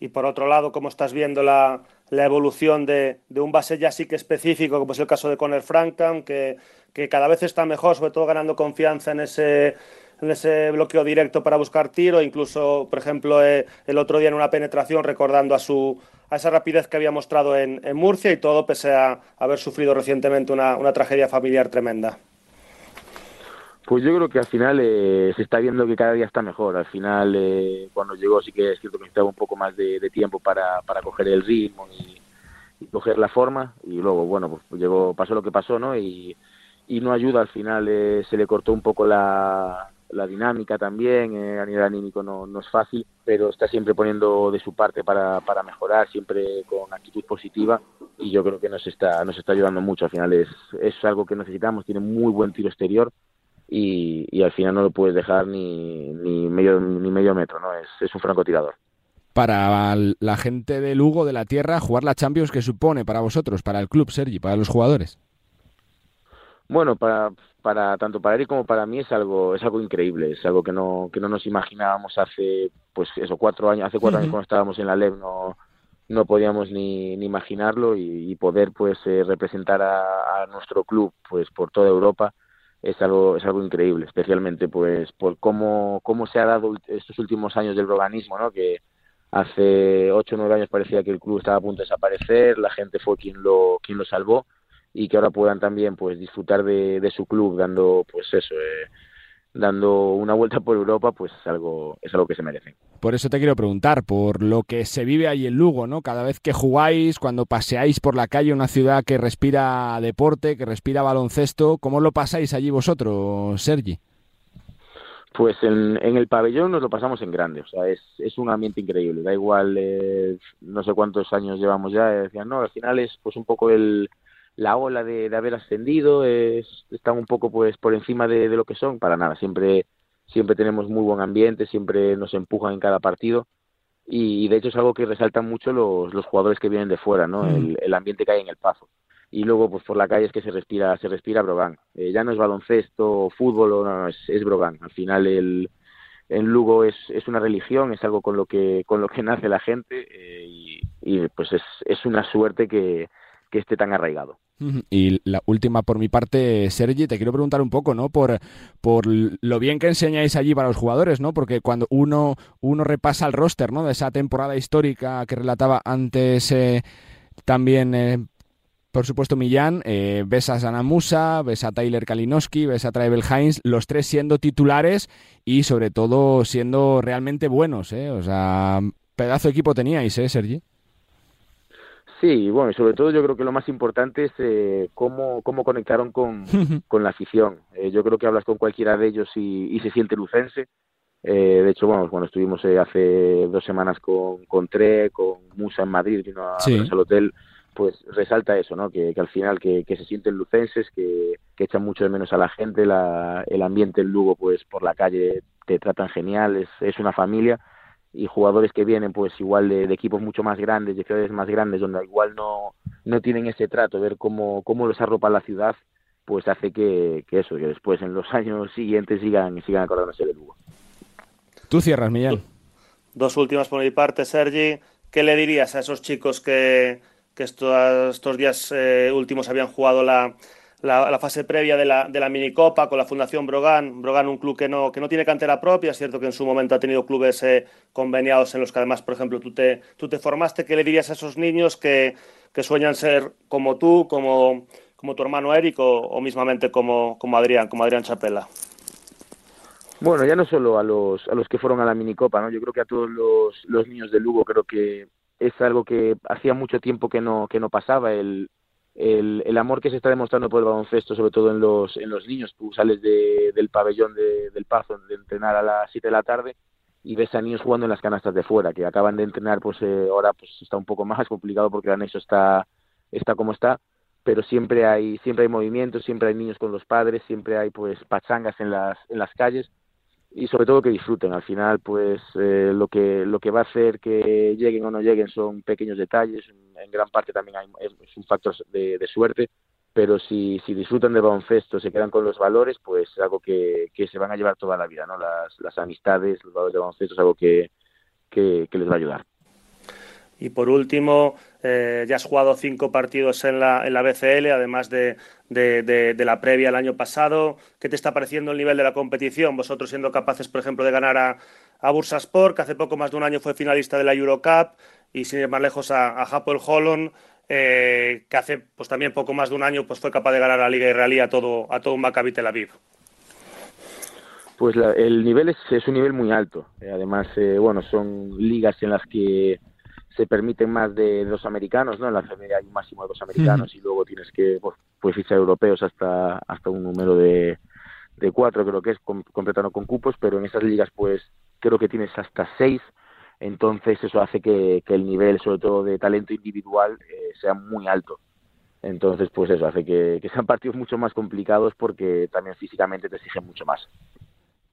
Y por otro lado, ¿cómo estás viendo la, la evolución de, de un base ya sí que específico, como es el caso de Conor Frankham, que, que cada vez está mejor, sobre todo ganando confianza en ese, en ese bloqueo directo para buscar tiro, incluso, por ejemplo, eh, el otro día en una penetración recordando a su a esa rapidez que había mostrado en, en Murcia y todo pese a haber sufrido recientemente una, una tragedia familiar tremenda. Pues yo creo que al final eh, se está viendo que cada día está mejor. Al final, eh, cuando llegó, sí que es cierto que necesitaba un poco más de, de tiempo para, para coger el ritmo y, y coger la forma. Y luego, bueno, pues llegó, pasó lo que pasó, ¿no? Y, y no ayuda. Al final eh, se le cortó un poco la, la dinámica también. eh, a nivel anímico no, no es fácil, pero está siempre poniendo de su parte para, para mejorar, siempre con actitud positiva. Y yo creo que nos está, nos está ayudando mucho. Al final es, es algo que necesitamos. Tiene muy buen tiro exterior y, y al final no lo puedes dejar ni, ni medio ni medio metro, ¿no? Es, es un francotirador. Para la gente de Lugo, de la Tierra, jugar la Champions, ¿qué supone para vosotros, para el club, Sergi, para los jugadores? Bueno, para, para tanto para él como para mí es algo es algo increíble, es algo que no que no nos imaginábamos hace pues eso cuatro años, hace cuatro años cuando estábamos en la LEB no no podíamos ni, ni imaginarlo y, y poder pues eh, representar a, a nuestro club pues por toda Europa es algo es algo increíble, especialmente pues por cómo cómo se ha dado estos últimos años del organismo, ¿no? Que hace ocho o nueve años parecía que el club estaba a punto de desaparecer, la gente fue quien lo quien lo salvó y que ahora puedan también pues disfrutar de, de su club dando pues eso eh, dando una vuelta por Europa pues es algo es algo que se merecen Por eso te quiero preguntar, por lo que se vive ahí en Lugo, ¿no? Cada vez que jugáis, cuando paseáis por la calle, una ciudad que respira deporte, que respira baloncesto, ¿cómo lo pasáis allí vosotros, Sergi? Pues en, en el pabellón nos lo pasamos en grande, o sea, es, es un ambiente increíble, da igual, eh, no sé cuántos años llevamos ya, eh, decían, no, al final es pues un poco el, la ola de, de haber ascendido, es, están un poco pues por encima de, de lo que son, para nada, siempre, siempre tenemos muy buen ambiente, siempre nos empujan en cada partido y, de hecho es algo que resaltan mucho los, los jugadores que vienen de fuera, ¿no? Mm. El, el ambiente que hay en el Pazo. Y luego, pues por la calle es que se respira, se respira Brogan. Eh, ya no es baloncesto, fútbol, no, no, es, es Brogan. Al final el, en Lugo es, es una religión, es algo con lo que, con lo que nace la gente eh, y, y, pues es, es una suerte que, que esté tan arraigado. Y la última por mi parte, Sergi, te quiero preguntar un poco, ¿no? Por, por lo bien que enseñáis allí para los jugadores, ¿no? Porque cuando uno, uno repasa el roster, ¿no? De esa temporada histórica que relataba antes eh, también, eh, por supuesto, Millán, eh, ves a Sana Musa, ves a Tyler Kalinowski, ves a Travel Hines, los tres siendo titulares y sobre todo siendo realmente buenos, ¿eh? O sea, pedazo de equipo teníais, ¿eh, Sergi? Sí, bueno, y sobre todo yo creo que lo más importante es eh, cómo, cómo conectaron con, con la afición. Eh, yo creo que hablas con cualquiera de ellos y, y se siente lucense. Eh, de hecho, bueno, cuando estuvimos eh, hace dos semanas con, con Tre, con Musa en Madrid, vino a Sí. al hotel, pues resalta eso, ¿no? Que, que al final que, que se sienten lucenses, que, que echan mucho de menos a la gente, la, el ambiente en Lugo, pues por la calle te tratan genial, es, es una familia y jugadores que vienen pues igual de, de equipos mucho más grandes, de ciudades más grandes, donde igual no, no tienen ese trato, ver cómo, cómo los arropa la ciudad, pues hace que, que eso, que después en los años siguientes sigan, sigan acordándose de Lugo. Tú cierras, Millán. Dos últimas por mi parte, Sergi. ¿Qué le dirías a esos chicos que, que estos, estos días eh, últimos habían jugado la, la, la fase previa de la, de la minicopa con la Fundación Brogan? Brogan, un club que no, que no tiene cantera propia, es cierto que en su momento ha tenido clubes eh, conveniados en los que además, por ejemplo, tú te, tú te formaste. ¿Qué le dirías a esos niños que, que sueñan ser como tú, como, como tu hermano Eric o, mismamente como, como Adrián, como Adrián Chapela? Bueno, ya no solo a los, a los que fueron a la minicopa, ¿no? Yo creo que a todos los, los niños de Lugo creo que es algo que hacía mucho tiempo que no, que no pasaba, el, el, el, amor que se está demostrando por el baloncesto, sobre todo en los, en los niños. Tú sales de, del pabellón de, del Pazo de entrenar a las 7 de la tarde y ves a niños jugando en las canastas de fuera, que acaban de entrenar, pues eh, ahora pues está un poco más complicado porque el anexo está, está como está, pero siempre hay, siempre hay movimientos, siempre hay niños con los padres, siempre hay pues pachangas en las, en las calles y sobre todo que disfruten. Al final, pues eh, lo que lo que va a hacer que lleguen o no lleguen son pequeños detalles. En gran parte también hay, es un factor de, de suerte, pero si, si disfrutan del baloncesto, se quedan con los valores, pues es algo que, que se van a llevar toda la vida, ¿no? Las, las amistades, los valores del baloncesto es algo que, que, que les va a ayudar. Y por último, eh, ya has jugado cinco partidos en la, en la BCL, además de, de, la previa el año pasado. ¿Qué te está pareciendo el nivel de la competición? Vosotros siendo capaces, por ejemplo, de ganar a, a Bursaspor, que hace poco más de un año fue finalista de la Eurocup, y sin ir más lejos a, a Hapoel Holland, eh, que hace pues también poco más de un año pues fue capaz de ganar la Liga Israelí a todo, a todo un Maccabi Tel Aviv. Pues la, el nivel es, es, un nivel muy alto. Además, eh, bueno, son ligas en las que se permiten más de dos americanos, ¿no? En la CMD hay un máximo de dos americanos mm. y luego tienes que pues, pues fichar europeos hasta hasta un número de, de cuatro, creo que es com completando con cupos, pero en esas ligas pues creo que tienes hasta seis, entonces eso hace que, que el nivel, sobre todo de talento individual, eh, sea muy alto. Entonces, pues eso hace que, que sean partidos mucho más complicados porque también físicamente te exigen mucho más.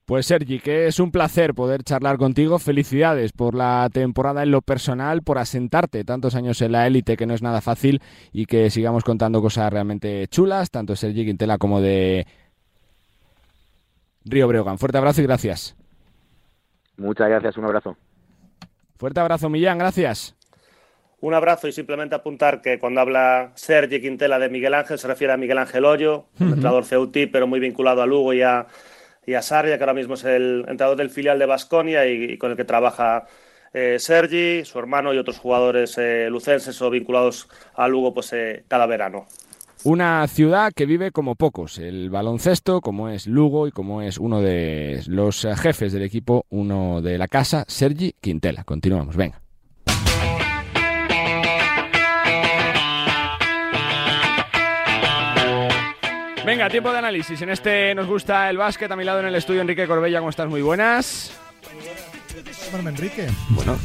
Pues Sergi, que es un placer poder charlar contigo. Felicidades por la temporada en lo personal, por asentarte tantos años en la élite, que no es nada fácil, y que sigamos contando cosas realmente chulas, tanto Sergi Quintela como de Río Breogán. Fuerte abrazo y gracias. Muchas gracias, un abrazo. Fuerte abrazo, Millán, gracias. Un abrazo y simplemente apuntar que cuando habla Sergi Quintela de Miguel Ángel se refiere a Miguel Ángel Hoyo, uh -huh. entrenador Ceutí, pero muy vinculado a Lugo y a y a Sarria, que ahora mismo es el entrenador del filial de Basconia y, con el que trabaja eh, Sergi, su hermano y otros jugadores eh, lucenses o vinculados a Lugo pues, eh, cada verano. Una ciudad que vive como pocos, el baloncesto, como es Lugo y como es uno de los jefes del equipo, uno de la casa, Sergi Quintela. Continuamos, venga. Venga, tiempo de análisis. En este nos gusta el básquet. A mi lado en el estudio, Enrique Corbella. ¿Cómo estás? Muy buenas. Llamarme Enrique. Bueno.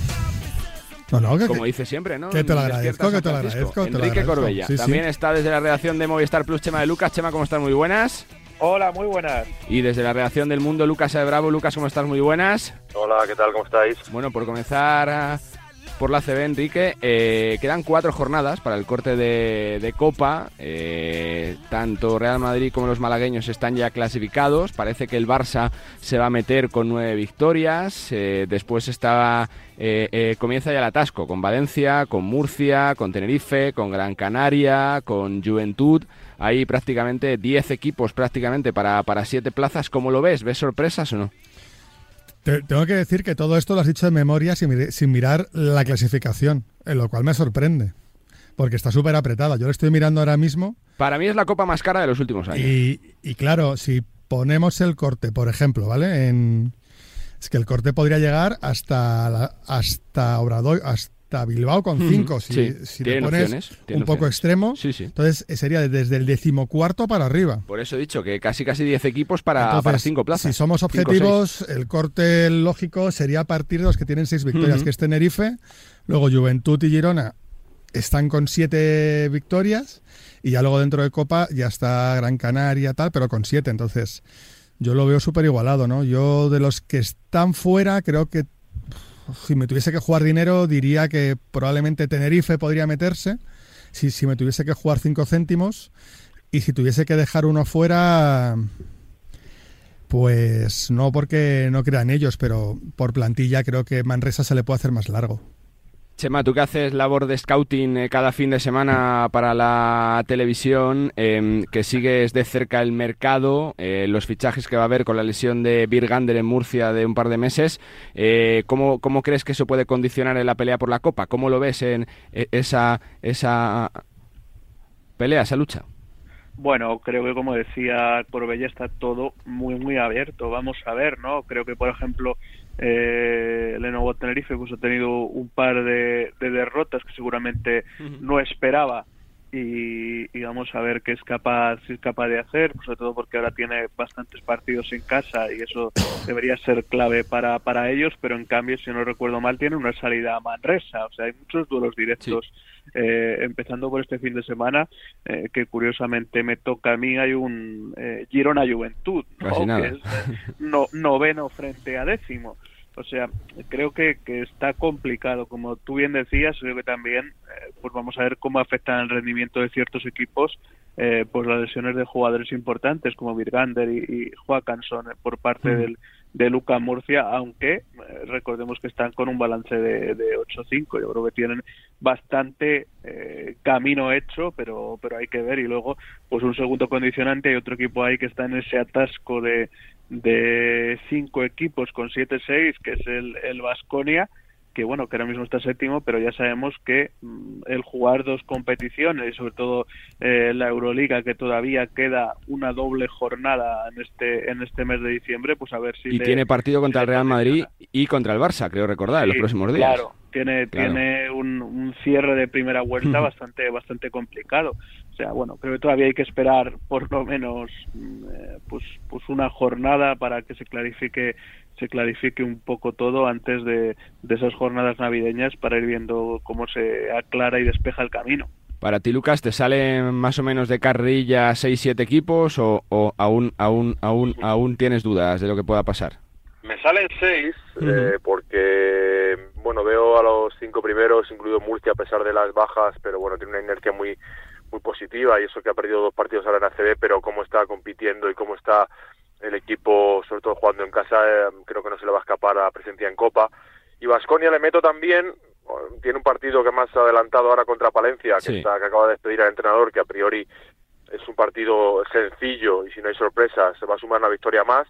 No, no, que, Como dice siempre, ¿no? Que te lo agradezco, que te lo agradezco. Enrique te lo agradezco. Corbella. Sí, También sí. está desde la redacción de Movistar Plus, Chema de Lucas. Chema, ¿cómo estás? Muy buenas. Hola, muy buenas. Y desde la redacción del Mundo, Lucas de Bravo. Lucas, ¿cómo estás? Muy buenas. Hola, ¿qué tal? ¿Cómo estáis? Bueno, por comenzar por la CB, Enrique. Eh, quedan cuatro jornadas para el corte de, Copa. Eh, tanto Real Madrid como los malagueños están ya clasificados. Parece que el Barça se va a meter con nueve victorias. Eh, después está, comienza ya el atasco con Valencia, con Murcia, con Tenerife, con Gran Canaria, con Juventud. Hay prácticamente 10 equipos prácticamente para, para siete plazas. ¿Cómo lo ves? ¿Ves sorpresas o no? Te, tengo que decir que todo esto lo has dicho de memoria sin, sin mirar la clasificación, en lo cual me sorprende. Porque está súper apretada. Yo lo estoy mirando ahora mismo. Para mí es la copa más cara de los últimos años. Y, y claro, si ponemos el corte, por ejemplo, ¿vale? En, es que el corte podría llegar hasta, la, hasta Obrador, hasta Bilbao con 5. Si, sí, si le pones opciones, un poco opciones. extremo, sí, sí. entonces eh, sería desde el decimocuarto para arriba. Por eso he dicho que casi casi 10 equipos para, para cinco plazas. Si somos objetivos, el corte lógico sería a partir de los que tienen 6 victorias, que es Tenerife, luego Juventud y Girona están con 7 victorias y ya luego dentro de Copa ya está Gran Canaria tal, pero con 7, entonces yo lo veo súper igualado, ¿no? Yo de los que están fuera creo que si me tuviese que jugar dinero, diría que probablemente Tenerife podría meterse. Si, si me tuviese que jugar 5 céntimos. Y si tuviese que dejar uno fuera. Pues no porque no crean ellos, pero por plantilla creo que Manresa se le puede hacer más largo. Chema, tú que haces labor de scouting eh, cada fin de semana para la televisión, eh, que sigues de cerca el mercado, eh, los fichajes que va a haber con la lesión de Birgander en Murcia de un par de meses, eh, ¿cómo, ¿cómo, crees que eso puede condicionar en la pelea por la Copa? ¿Cómo lo ves en eh, esa, esa pelea, esa lucha? Bueno, creo que como decía Corbella está todo muy muy abierto. Vamos a ver, ¿no? Creo que por ejemplo eh, Lenovo Tenerife pues ha tenido un par de, de derrotas que seguramente uh -huh. no esperaba y, y, vamos a ver qué es capaz, si es capaz de hacer, sobre todo porque ahora tiene bastantes partidos en casa y eso debería ser clave para, para ellos, pero en cambio, si no recuerdo mal, tiene una salida a Manresa, o sea, hay muchos duelos directos, eh, empezando por este fin de semana, eh, que curiosamente me toca a mí, hay un eh, Girona Juventud, ¿no? que es no, noveno frente a décimo. O sea, creo que, que, está complicado. Como tú bien decías, creo que también eh, pues vamos a ver cómo afectan el rendimiento de ciertos equipos eh, pues las lesiones de jugadores importantes como Virgander y, y Joaquinson por parte Mm. del, de Luca Murcia, aunque eh, recordemos que están con un balance de, de 8-5. Yo creo que tienen bastante eh, camino hecho, pero, pero hay que ver. Y luego, pues un segundo condicionante, hay otro equipo ahí que está en ese atasco de, de cinco equipos con 7-6, que es el, el Vasconia, que bueno, que ahora mismo está séptimo, pero ya sabemos que mm, el jugar dos competiciones y sobre todo eh, la Euroliga, que todavía queda una doble jornada en este en este mes de diciembre, pues a ver si Y le- tiene partido contra el Real Madrid y contra el Barça, creo recordar, en los próximos días. Claro, tiene, Claro. tiene un, un cierre de primera vuelta bastante, bastante complicado. O sea, bueno, creo que todavía hay que esperar por lo menos mm, eh, pues, pues una jornada para que se clarifique se clarifique un poco todo antes de, de esas jornadas navideñas para ir viendo cómo se aclara y despeja el camino. Para ti, Lucas, ¿te salen más o menos de carrilla 6-7 equipos o, o aún, aún, aún, aún tienes dudas de lo que pueda pasar? Me salen seis, Ujú. eh, porque, bueno, veo a los cinco primeros, incluido Murcia, a pesar de las bajas, pero bueno, tiene una inercia muy muy positiva y eso que ha perdido dos partidos ahora en ACB, pero cómo está compitiendo y cómo está el equipo, sobre todo jugando en casa, eh, creo que no se le va a escapar a la presencia en Copa. Y Vasconia le meto también, tiene un partido que más adelantado ahora contra Palencia, que, está, que acaba de despedir al entrenador, que a priori es un partido sencillo y si no hay sorpresas se va a sumar una victoria más.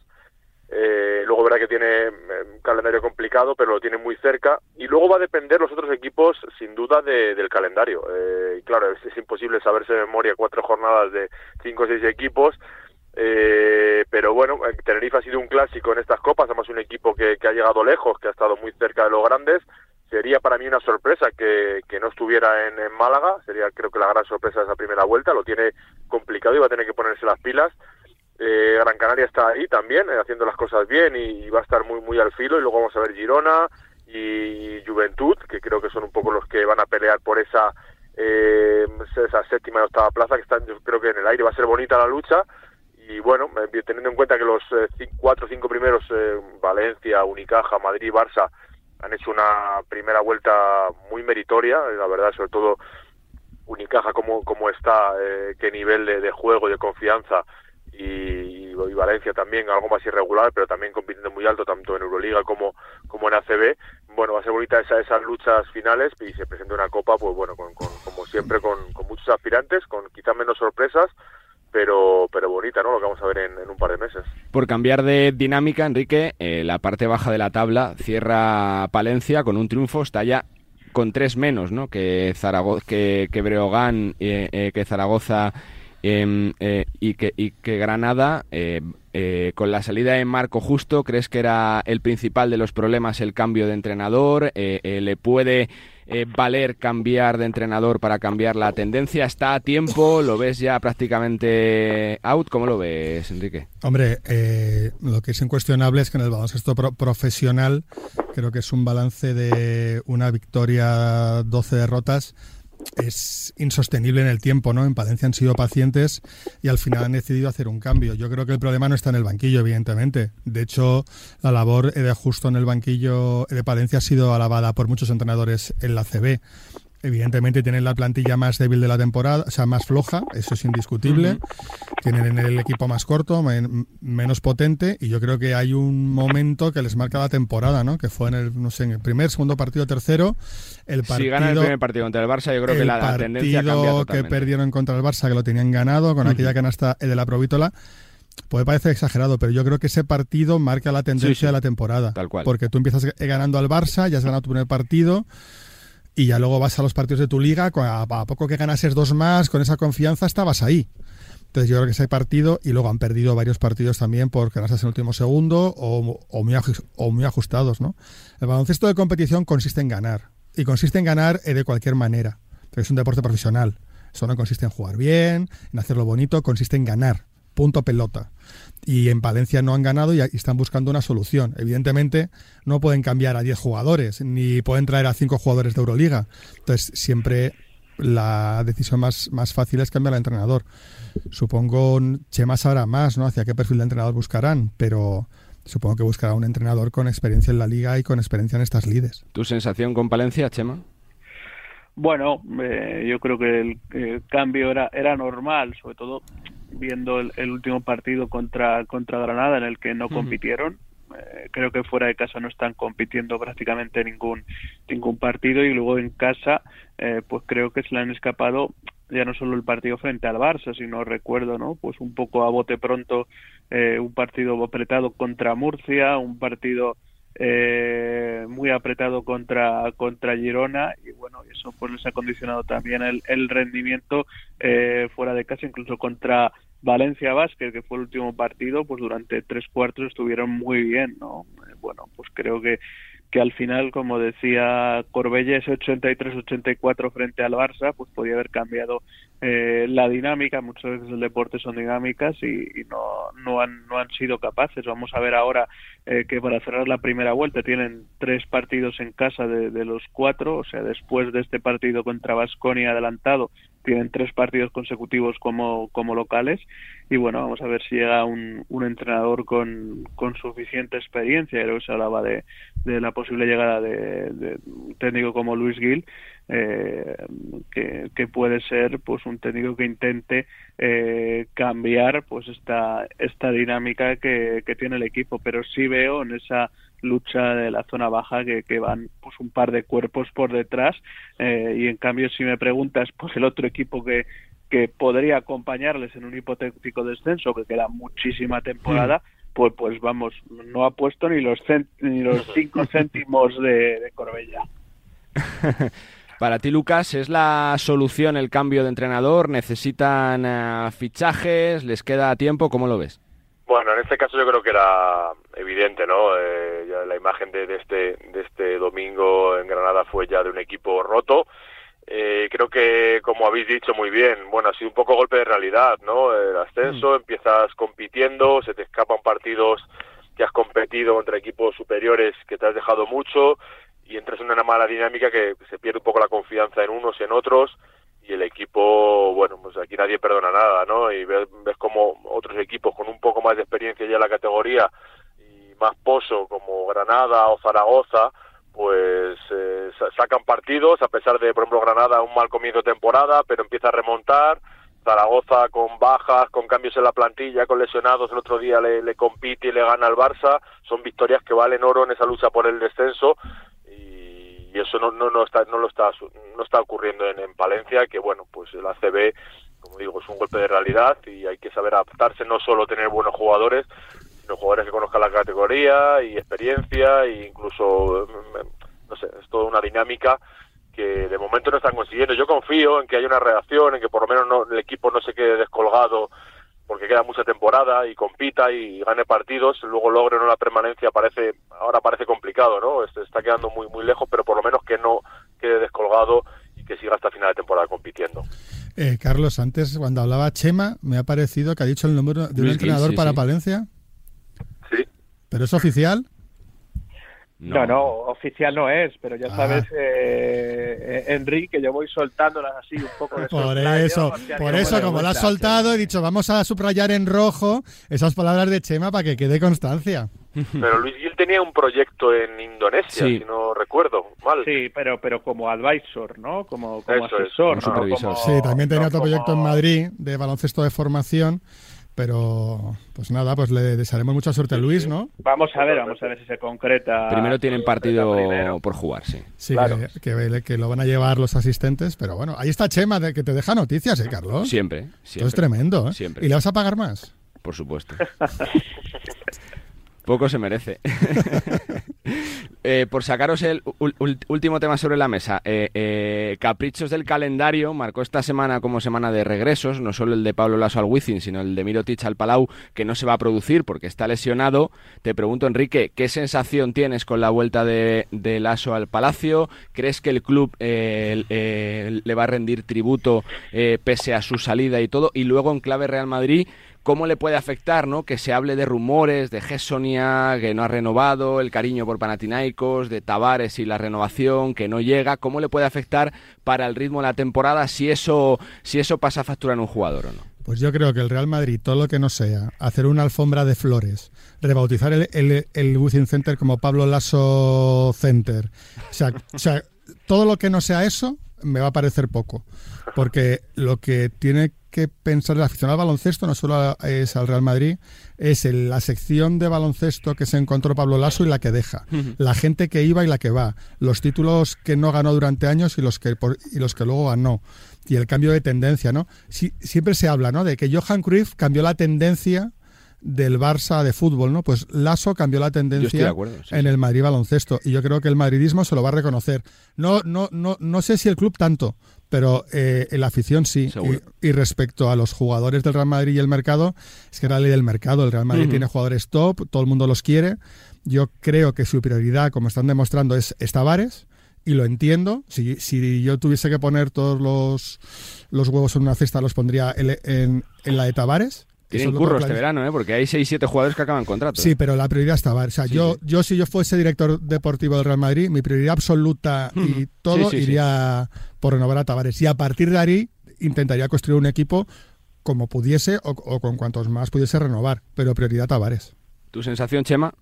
Eh, luego verá que tiene eh, un calendario complicado, pero lo tiene muy cerca. Y luego va a depender los otros equipos, sin duda, de- del calendario. Eh, claro, es, imposible saberse de memoria cuatro jornadas de cinco o seis equipos. Eh, pero bueno, eh, Tenerife ha sido un clásico en estas copas, además un equipo que, que ha llegado lejos, que ha estado muy cerca de los grandes. Sería para mí una sorpresa que, que no estuviera en, en Málaga, sería creo que la gran sorpresa de esa primera vuelta, lo tiene complicado y va a tener que ponerse las pilas. Eh, Gran Canaria está ahí también, eh, haciendo las cosas bien y, va a estar muy muy al filo. Y luego vamos a ver Girona y Juventud, que creo que son un poco los que van a pelear por esa eh, esa séptima y octava plaza, que están yo creo que en el aire. Va a ser bonita la lucha. Y bueno, eh, teniendo en cuenta que los eh, cuatro o cinco primeros, Valencia, Unicaja, Madrid y Barça, han hecho una primera vuelta muy meritoria, la verdad, sobre todo Unicaja cómo, cómo está, qué nivel de, de juego de confianza y, Valencia también algo más irregular, pero también compitiendo muy alto tanto en Euroliga como, como en ACB. Bueno, va a ser bonita esa, esas luchas finales y se presenta una copa, pues bueno, con, con- como siempre, con, muchos aspirantes, con quizás menos sorpresas, pero, pero bonita, ¿no? Lo que vamos a ver en, en un par de meses. Por cambiar de dinámica, Enrique, eh, la parte baja de la tabla cierra Palencia con un triunfo, está ya con tres menos, ¿no? Que Zaragoza, que, que Breogán, eh, eh, que Zaragoza em, eh, y, que, y que Granada. eh, eh, con la salida de Marco Justo, ¿crees que era el principal de los problemas el cambio de entrenador? Eh, ¿Le puede valer cambiar de entrenador para cambiar la tendencia? ¿Está a tiempo? ¿Lo ves ya prácticamente out? ¿Cómo lo ves, Enrique? Hombre, lo que es incuestionable es que en el baloncesto pro- profesional creo que es un balance de una victoria, 12 derrotas. Es insostenible en el tiempo, ¿no? En Palencia han sido pacientes y al final han decidido hacer un cambio. Yo creo que el problema no está en el banquillo, evidentemente. De hecho, la labor de Justo en el banquillo de Palencia ha sido alabada por muchos entrenadores en la CB. Evidentemente tienen la plantilla más débil de la temporada, o sea, más floja, eso es indiscutible. Tienen el equipo más corto, men- menos potente, y yo creo que hay un momento que les marca la temporada, ¿no? Que fue en el, no sé, en el primer, segundo partido, tercero. El partido, si gana el primer partido contra el Barça, yo creo que la, la tendencia cambia que perdieron contra el Barça, que lo tenían ganado, con Ujú. aquella canasta de la Provítola, puede parecer exagerado, pero yo creo que ese partido marca la tendencia Sí, sí. de la temporada. Tal cual. Porque tú empiezas ganando al Barça, ya has ganado tu primer partido, y ya luego vas a los partidos de tu liga, a, poco que ganases dos más, con esa confianza estabas ahí. Entonces yo creo que ese partido, y luego han perdido varios partidos también por ganarse en el último segundo o muy ajustados. ¿no? El baloncesto de competición consiste en ganar, y consiste en ganar eh, de cualquier manera, porque es un deporte profesional. Eso no consiste en jugar bien, en hacerlo bonito, consiste en ganar. Punto pelota. Y en Valencia no han ganado y están buscando una solución. Evidentemente, no pueden cambiar a 10 jugadores, ni pueden traer a 5 jugadores de Euroliga. Entonces, siempre la decisión más, más fácil es cambiar al entrenador. Supongo Chema sabrá más, ¿no? Hacia qué perfil de entrenador buscarán, pero supongo que buscará un entrenador con experiencia en la liga y con experiencia en estas lides. ¿Tu sensación con Palencia, Chema? Bueno, eh, yo creo que el, cambio era, era normal, sobre todo viendo el, último partido contra, contra Granada en el que no compitieron. Eh, creo que fuera de casa no están compitiendo prácticamente ningún ningún partido y luego en casa eh, pues creo que se le han escapado ya no solo el partido frente al Barça, sino recuerdo, ¿no? Pues un poco a bote pronto eh, un partido apretado contra Murcia, un partido eh, muy apretado contra contra Girona y bueno eso pues les ha condicionado también el, el rendimiento eh, fuera de casa incluso contra Valencia Vázquez que fue el último partido pues durante tres cuartos estuvieron muy bien no bueno pues creo que que al final, como decía Corbelles 83-84 frente al Barça, pues podía haber cambiado eh, la dinámica. Muchas veces el deporte son dinámicas y, no, no, han, no han sido capaces. Vamos a ver ahora eh, que para cerrar la primera vuelta tienen tres partidos en casa de, los cuatro, o sea, después de este partido contra Vasconia adelantado, tienen tres partidos consecutivos como, como locales y bueno, vamos a ver si llega un, un entrenador con, con suficiente experiencia, creo que se hablaba de, de la posible llegada de, un técnico como Luis Gil, eh, que, que, puede ser pues un técnico que intente eh, cambiar pues esta, esta dinámica que, que tiene el equipo, pero sí veo en esa lucha de la zona baja que, que van pues un par de cuerpos por detrás eh, y en cambio si me preguntas pues el otro equipo que que podría acompañarles en un hipotético descenso que queda muchísima temporada mm. pues pues vamos no ha puesto ni los ni los cinco céntimos de, de Corbella Para ti, Lucas, ¿es la solución el cambio de entrenador? ¿Necesitan uh, fichajes? ¿Les queda tiempo? ¿Cómo lo ves? Bueno, en este caso yo creo que era evidente, ¿no? Eh, ya la imagen de, de, este, de este domingo en Granada fue ya de un equipo roto. Eh, creo que, como habéis dicho muy bien, bueno, ha sido un poco golpe de realidad, ¿no? El ascenso, mm. empiezas compitiendo, se te escapan partidos que has competido contra equipos superiores que te has dejado mucho y entras en una mala dinámica que se pierde un poco la confianza en unos y en otros y el equipo, bueno, pues aquí nadie perdona nada, ¿no? Y ves, ves como otros equipos con un poco más de experiencia ya en la categoría y más pozo como Granada o Zaragoza, pues eh, sacan partidos, a pesar de, por ejemplo, Granada un mal comienzo de temporada, pero empieza a remontar. Zaragoza con bajas, con cambios en la plantilla, con lesionados, el otro día le, compite y le gana al Barça. Son victorias que valen oro en esa lucha por el descenso y eso no, no, no, está, no lo está, está ocurriendo en, en Palencia, que bueno, pues el ACB, como digo, es un golpe de realidad y hay que saber adaptarse, no solo tener buenos jugadores, sino jugadores que conozcan la categoría y experiencia e incluso, mm, no sé, es toda una dinámica que de momento no están consiguiendo. Yo confío en que haya una reacción, en que por lo menos no, el equipo no se quede descolgado porque queda mucha temporada y compita y gane partidos, luego logre la permanencia parece ahora parece complicado, ¿no? Este, está quedando muy muy lejos, pero por lo menos que no quede descolgado y que siga hasta final de temporada compitiendo. Eh, Carlos, antes cuando hablaba Chema, me ha parecido que ha dicho el número de un entrenador para Palencia. Sí. ¿Pero es oficial? No. no, oficial no es, pero ya ah. sabes, eh, Enrique, que yo voy soltándolas así un poco de Por eso, por eso, como lo has soltado, he dicho, vamos a subrayar en rojo esas palabras de Chema para que quede constancia. Pero Luis Gil tenía un proyecto en Indonesia, si no recuerdo mal. Sí, pero pero como advisor, ¿no? Como, como asesor, ¿no? sí, también tenía otro proyecto en Madrid de baloncesto de formación pero, pues nada, pues le desearemos mucha suerte a Luis, ¿no? Vamos a ver, vamos a ver si se concreta. Primero tienen partido por jugar, sí. Sí, que, que, lo van a llevar los asistentes, pero bueno, ahí está Chema, de, que te deja noticias, ¿eh, Carlos? Siempre, siempre. es tremendo, ¿eh? Siempre. ¿Y le vas a pagar más? Por supuesto. Poco se merece. Eh, por sacaros el último tema sobre la mesa, eh, eh, caprichos del calendario, marcó esta semana como semana de regresos, no solo el de Pablo Lasso al Wizzing, sino el de Mirotic al Palau, que no se va a producir porque está lesionado. Te pregunto, Enrique, ¿qué sensación tienes con la vuelta de, de Lasso al Palacio? ¿Crees que el club le va a rendir tributo pese a su salida y todo? Y luego en clave Real Madrid, cómo le puede afectar, ¿no? Que se hable de rumores, de Gessonia, que no ha renovado, el cariño por Panathinaikos, de Tavares y la renovación, que no llega, ¿cómo le puede afectar para el ritmo de la temporada si eso, si eso pasa a facturar en un jugador o no? Pues yo creo que el Real Madrid, todo lo que no sea, hacer una alfombra de flores, rebautizar el, el, el Center como Pablo Lasso Center, o sea, o sea, todo lo que no sea eso, me va a parecer poco. Porque lo que tiene que pensar el aficionado al baloncesto no solo es al Real Madrid, es la sección de baloncesto que se encontró Pablo Lasso y la que deja, la gente que iba y la que va, los títulos que no ganó durante años y los que, y los que luego ganó, y el cambio de tendencia, ¿no? siempre se habla, ¿no? De que Johan Cruyff cambió la tendencia del Barça de fútbol, ¿no? Pues Lasso cambió la tendencia en el Madrid baloncesto y yo creo que el madridismo se lo va a reconocer. No, no, no, no sé si el club tanto, pero eh, la afición sí. Y, respecto a los jugadores del Real Madrid y el mercado, es que era la ley del mercado. El Real Madrid tiene jugadores top, todo el mundo los quiere. Yo creo que su prioridad, como están demostrando, es, Tavares y lo entiendo. Si, si, yo tuviese que poner todos los, los huevos en una cesta, los pondría en, en la de Tavares. Tienen curro este verano, ¿eh? porque hay 6-7 jugadores que acaban contrato. Sí, pero la prioridad estaba. O sea, yo, yo si yo fuese director deportivo del Real Madrid, mi prioridad absoluta y todo iría por renovar a Tavares. Y a partir de ahí intentaría construir un equipo como pudiese o, con cuantos más pudiese renovar. Pero prioridad Tavares. ¿Tu sensación, Chema?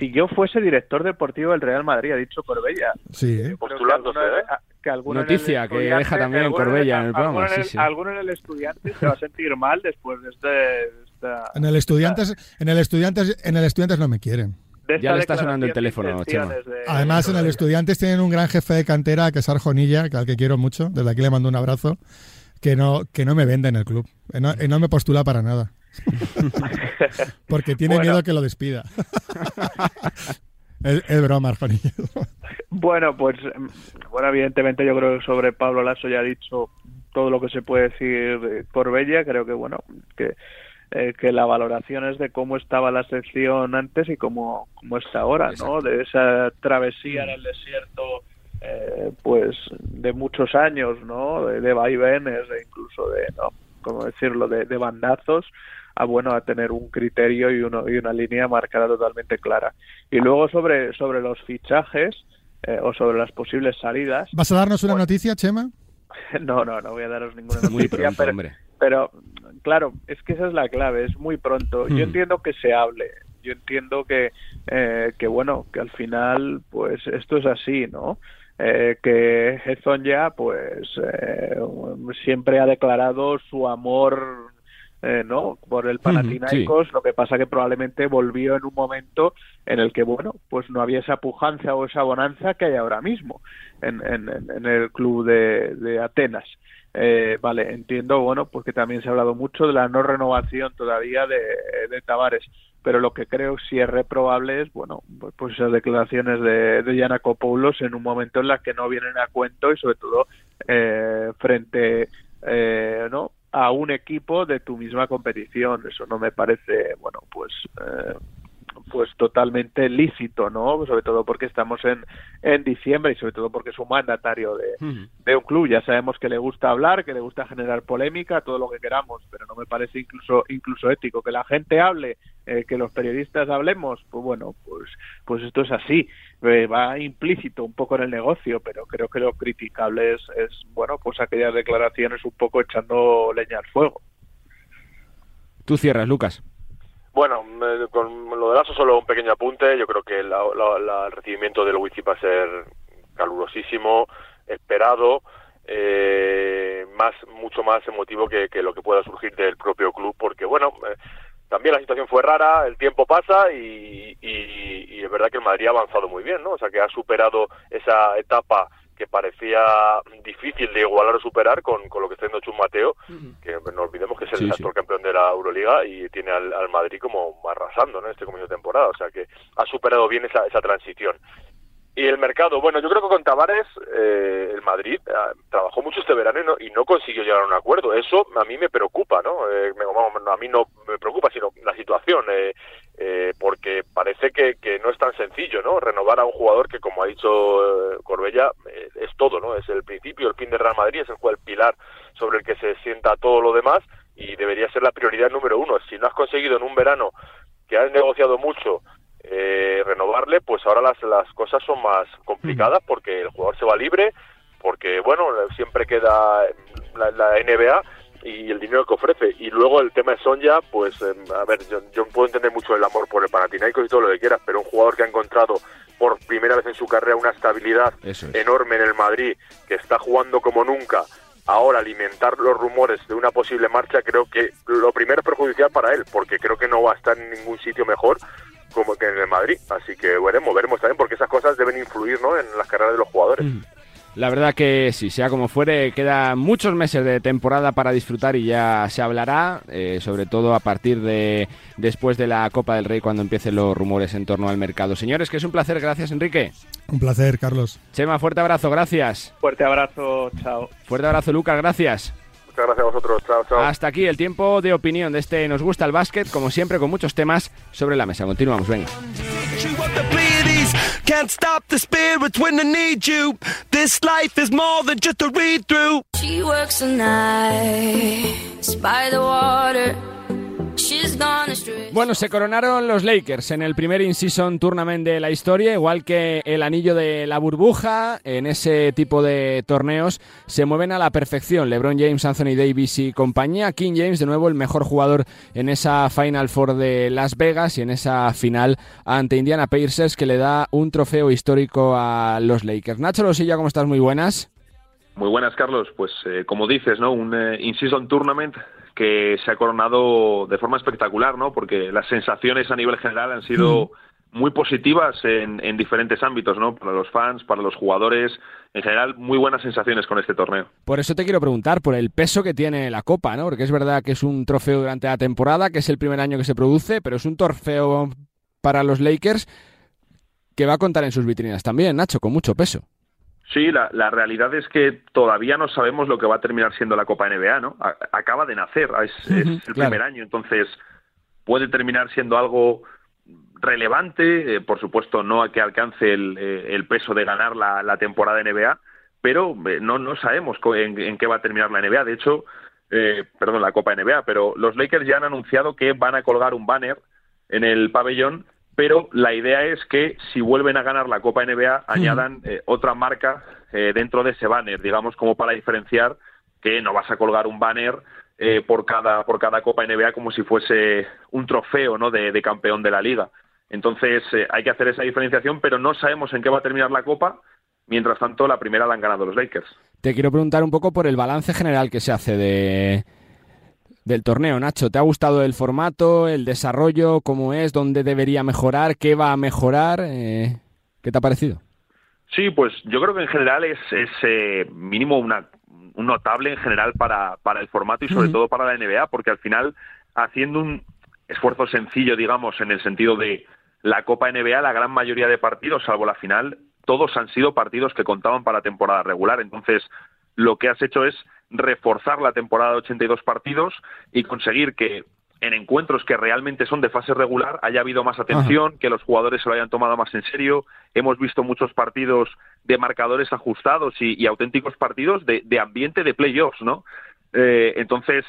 Si yo fuese director deportivo del Real Madrid, ha dicho Corbella. Sí, ¿eh? postulándose, ¿eh? Noticia que deja también Corbella en el programa. Alguno en el, estudiante se va a sentir mal después de este. Esta, en el estudiantes, en el estudiantes, en el estudiantes no me quieren. Ya le está sonando el teléfono, Chema. Además, en el Estudiantes tienen un gran jefe de cantera, que es Arjonilla, que al que quiero mucho. Desde aquí le mando un abrazo. Que no, que no me vende en el club. No, no me postula para nada. Porque tiene miedo que lo despida. es, broma, Arjonilla. Bueno, pues bueno, evidentemente yo creo que sobre Pablo Lasso ya ha dicho todo lo que se puede decir por Bella. Creo que bueno, que, eh, que la valoración es de cómo estaba la sección antes y cómo, cómo está ahora, ¿no? De esa travesía en el desierto, eh, pues de muchos años, ¿no? De, de vaivenes, e incluso de, ¿no? ¿Cómo decirlo? De, de bandazos a bueno a tener un criterio y, uno, y una línea marcada totalmente clara. Y luego sobre, sobre los fichajes, eh, o sobre las posibles salidas. ¿Vas a darnos una noticia, Chema? No, no, no voy a daros ninguna noticia. pero, pero, claro, es que esa es la clave, es muy pronto. Yo hmm. entiendo que se hable, yo entiendo que, eh, que bueno, que al final, pues esto es así, ¿no? Eh, que Hezon ya, pues, siempre ha declarado su amor eh, ¿no? por el Panathinaikos, lo que pasa que probablemente volvió en un momento en el que, bueno, pues no había esa pujanza o esa bonanza que hay ahora mismo en, en, el club de, de Atenas. Eh, vale, entiendo, bueno, porque también se ha hablado mucho de la no renovación todavía de, de Tavares, pero lo que creo sí es reprobable es, bueno, pues, pues esas declaraciones de, de Yanakopoulos en un momento en las que no vienen a cuento y sobre todo eh, frente, eh, ¿no? A un equipo de tu misma competición. Eso no me parece, bueno, pues eh, pues totalmente lícito, ¿no? Sobre todo porque estamos en, en diciembre y sobre todo porque es un mandatario de, de, un club. Ya sabemos que le gusta hablar, que le gusta generar polémica, todo lo que queramos, pero no me parece incluso incluso ético que la gente hable, eh, que los periodistas hablemos. Pues bueno, pues pues esto es así. Eh, va implícito un poco en el negocio, pero creo que lo criticable es, es bueno, pues aquellas declaraciones un poco echando leña al fuego. Tú cierras, Lucas. Bueno, con lo de Lazo solo un pequeño apunte. Yo creo que el recibimiento del Wifi va a ser calurosísimo, esperado, eh, más mucho más emotivo que, lo que pueda surgir del propio club, porque bueno, eh, también la situación fue rara, el tiempo pasa y, y, es verdad que el Madrid ha avanzado muy bien, ¿no? O sea, que ha superado esa etapa que parecía difícil de igualar o superar con, con lo que está haciendo Chus Mateo, que no olvidemos que es el Sí, sí. actual campeón de la Euroliga y tiene al, al Madrid como arrasando ¿no? en este comienzo de temporada, o sea que ha superado bien esa, esa transición. Y el mercado, bueno, yo creo que con Tavares eh, el Madrid eh, trabajó mucho este verano y no, y no consiguió llegar a un acuerdo. Eso a mí me preocupa, ¿no? Eh, me- vamos, no, a mí no me preocupa, sino la situación, eh, porque parece que, que no es tan sencillo, ¿no? Renovar a un jugador que, como ha dicho eh, Corbella, eh, es todo, ¿no? Es el principio, el fin de Real Madrid, es el, el pilar sobre el que se sienta todo lo demás y debería ser la prioridad número uno. Si no has conseguido en un verano que has negociado mucho eh, renovarle, pues ahora las, las cosas son más complicadas porque el jugador se va libre, porque bueno, siempre queda la, la NBA y el dinero que ofrece. Y luego el tema de Sonja, pues eh, a ver, yo, yo puedo entender mucho el amor por el Panathinaikos y todo lo que quieras, pero un jugador que ha encontrado por primera vez en su carrera una estabilidad es. enorme en el Madrid, que está jugando como nunca, ahora alimentar los rumores de una posible marcha, creo que lo primero es perjudicial para él, porque creo que no va a estar en ningún sitio mejor como que en el Madrid. Así que veremos, veremos también, porque esas cosas deben influir ¿no? en las carreras de los jugadores. La verdad que sí, sea como fuere, quedan muchos meses de temporada para disfrutar y ya se hablará, eh, sobre todo a partir de después de la Copa del Rey, cuando empiecen los rumores en torno al mercado. Señores, que es un placer, gracias Enrique. Un placer, Carlos. Chema, fuerte abrazo, gracias. Fuerte abrazo, chao. Fuerte abrazo, Lucas, gracias. Muchas gracias a vosotros, chao, chao. Hasta aquí el tiempo de opinión de este Nos gusta el básquet, como siempre, con muchos temas sobre la mesa. Continuamos, venga. Can't stop the spirits when they need you. This life is more than just a read through. She works the nights by the water. Bueno, se coronaron los Lakers en el primer in-season tournament de la historia, igual que el anillo de la burbuja. En ese tipo de torneos se mueven a la perfección. LeBron James, Anthony Davis y compañía. King James, de nuevo, el mejor jugador en esa Final Four de Las Vegas y en esa final ante Indiana Pacers que le da un trofeo histórico a los Lakers. Nacho Losilla, ¿cómo estás? Muy buenas. Muy buenas, Carlos. Pues eh, como dices, ¿no? Un eh, in-season tournament que se ha coronado de forma espectacular, ¿no? Porque las sensaciones a nivel general han sido muy positivas en, en diferentes ámbitos, ¿no? Para los fans, para los jugadores, en general, muy buenas sensaciones con este torneo. Por eso te quiero preguntar por el peso que tiene la Copa, ¿no? Porque es verdad que es un trofeo durante la temporada, que es el primer año que se produce, pero es un trofeo para los Lakers que va a contar en sus vitrinas también, Nacho, con mucho peso. Sí, la, la realidad es que todavía no sabemos lo que va a terminar siendo la Copa NBA, ¿no? A- acaba de nacer, es, es el claro. primer año, entonces puede terminar siendo algo relevante, eh, por supuesto no que alcance el, eh, el peso de ganar la, la temporada NBA, pero eh, no, no sabemos en, en qué va a terminar la NBA. De hecho, eh, perdón, la Copa NBA, pero los Lakers ya han anunciado que van a colgar un banner en el pabellón, pero la idea es que si vuelven a ganar la Copa NBA añadan eh, otra marca eh, dentro de ese banner, digamos como para diferenciar que no vas a colgar un banner eh, por cada por cada Copa NBA como si fuese un trofeo, ¿no? de, de campeón de la liga. Entonces hay que hacer esa diferenciación, pero no sabemos en qué va a terminar la Copa. Mientras tanto, la primera la han ganado los Lakers. Te quiero preguntar un poco por el balance general que se hace de del torneo, Nacho. ¿Te ha gustado el formato, el desarrollo, cómo es, dónde debería mejorar, qué va a mejorar? Eh, ¿Qué te ha parecido? Sí, pues yo creo que en general es, es eh, mínimo una, un notable en general para, para el formato y sobre todo para la NBA, porque al final, haciendo un esfuerzo sencillo, digamos, en el sentido de la Copa NBA, la gran mayoría de partidos, salvo la final, todos han sido partidos que contaban para temporada regular. Entonces, lo que has hecho es reforzar la temporada de 82 partidos y conseguir que en encuentros que realmente son de fase regular haya habido más atención, que los jugadores se lo hayan tomado más en serio. Hemos visto muchos partidos de marcadores ajustados y, y auténticos partidos de, de ambiente de playoffs, ¿no? Eh, entonces,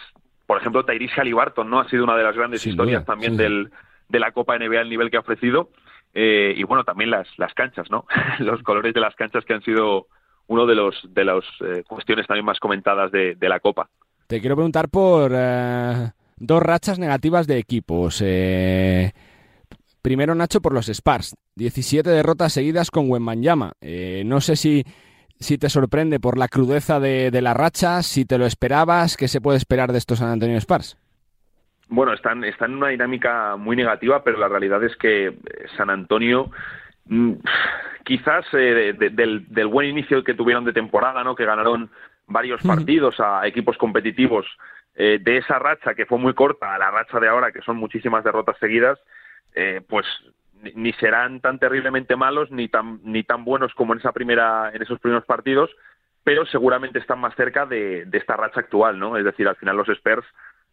por ejemplo, Tyrese Halliburton, ¿no? Ha sido una de las grandes Sin historias duda, también del, de la Copa NBA, el nivel que ha ofrecido. Eh, y bueno, también las, las canchas, ¿no? los colores de las canchas que han sido uno de los de las eh, cuestiones también más comentadas de, de la Copa. Te quiero preguntar por eh, dos rachas negativas de equipos. Eh, primero, Nacho, por los Spurs. 17 derrotas seguidas con Wembanyama. Eh, no sé si, si te sorprende por la crudeza de, de la racha, si te lo esperabas, ¿qué se puede esperar de estos San Antonio Spurs? Bueno, están, están en una dinámica muy negativa, pero la realidad es que San Antonio quizás eh, del, del, buen inicio que tuvieron de temporada, ¿no? Que ganaron varios partidos a equipos competitivos eh, de esa racha que fue muy corta a la racha de ahora, que son muchísimas derrotas seguidas, eh, pues ni serán tan terriblemente malos ni tan ni tan buenos como en esa primera en esos primeros partidos pero seguramente están más cerca de, esta racha actual no es decir al final los Spurs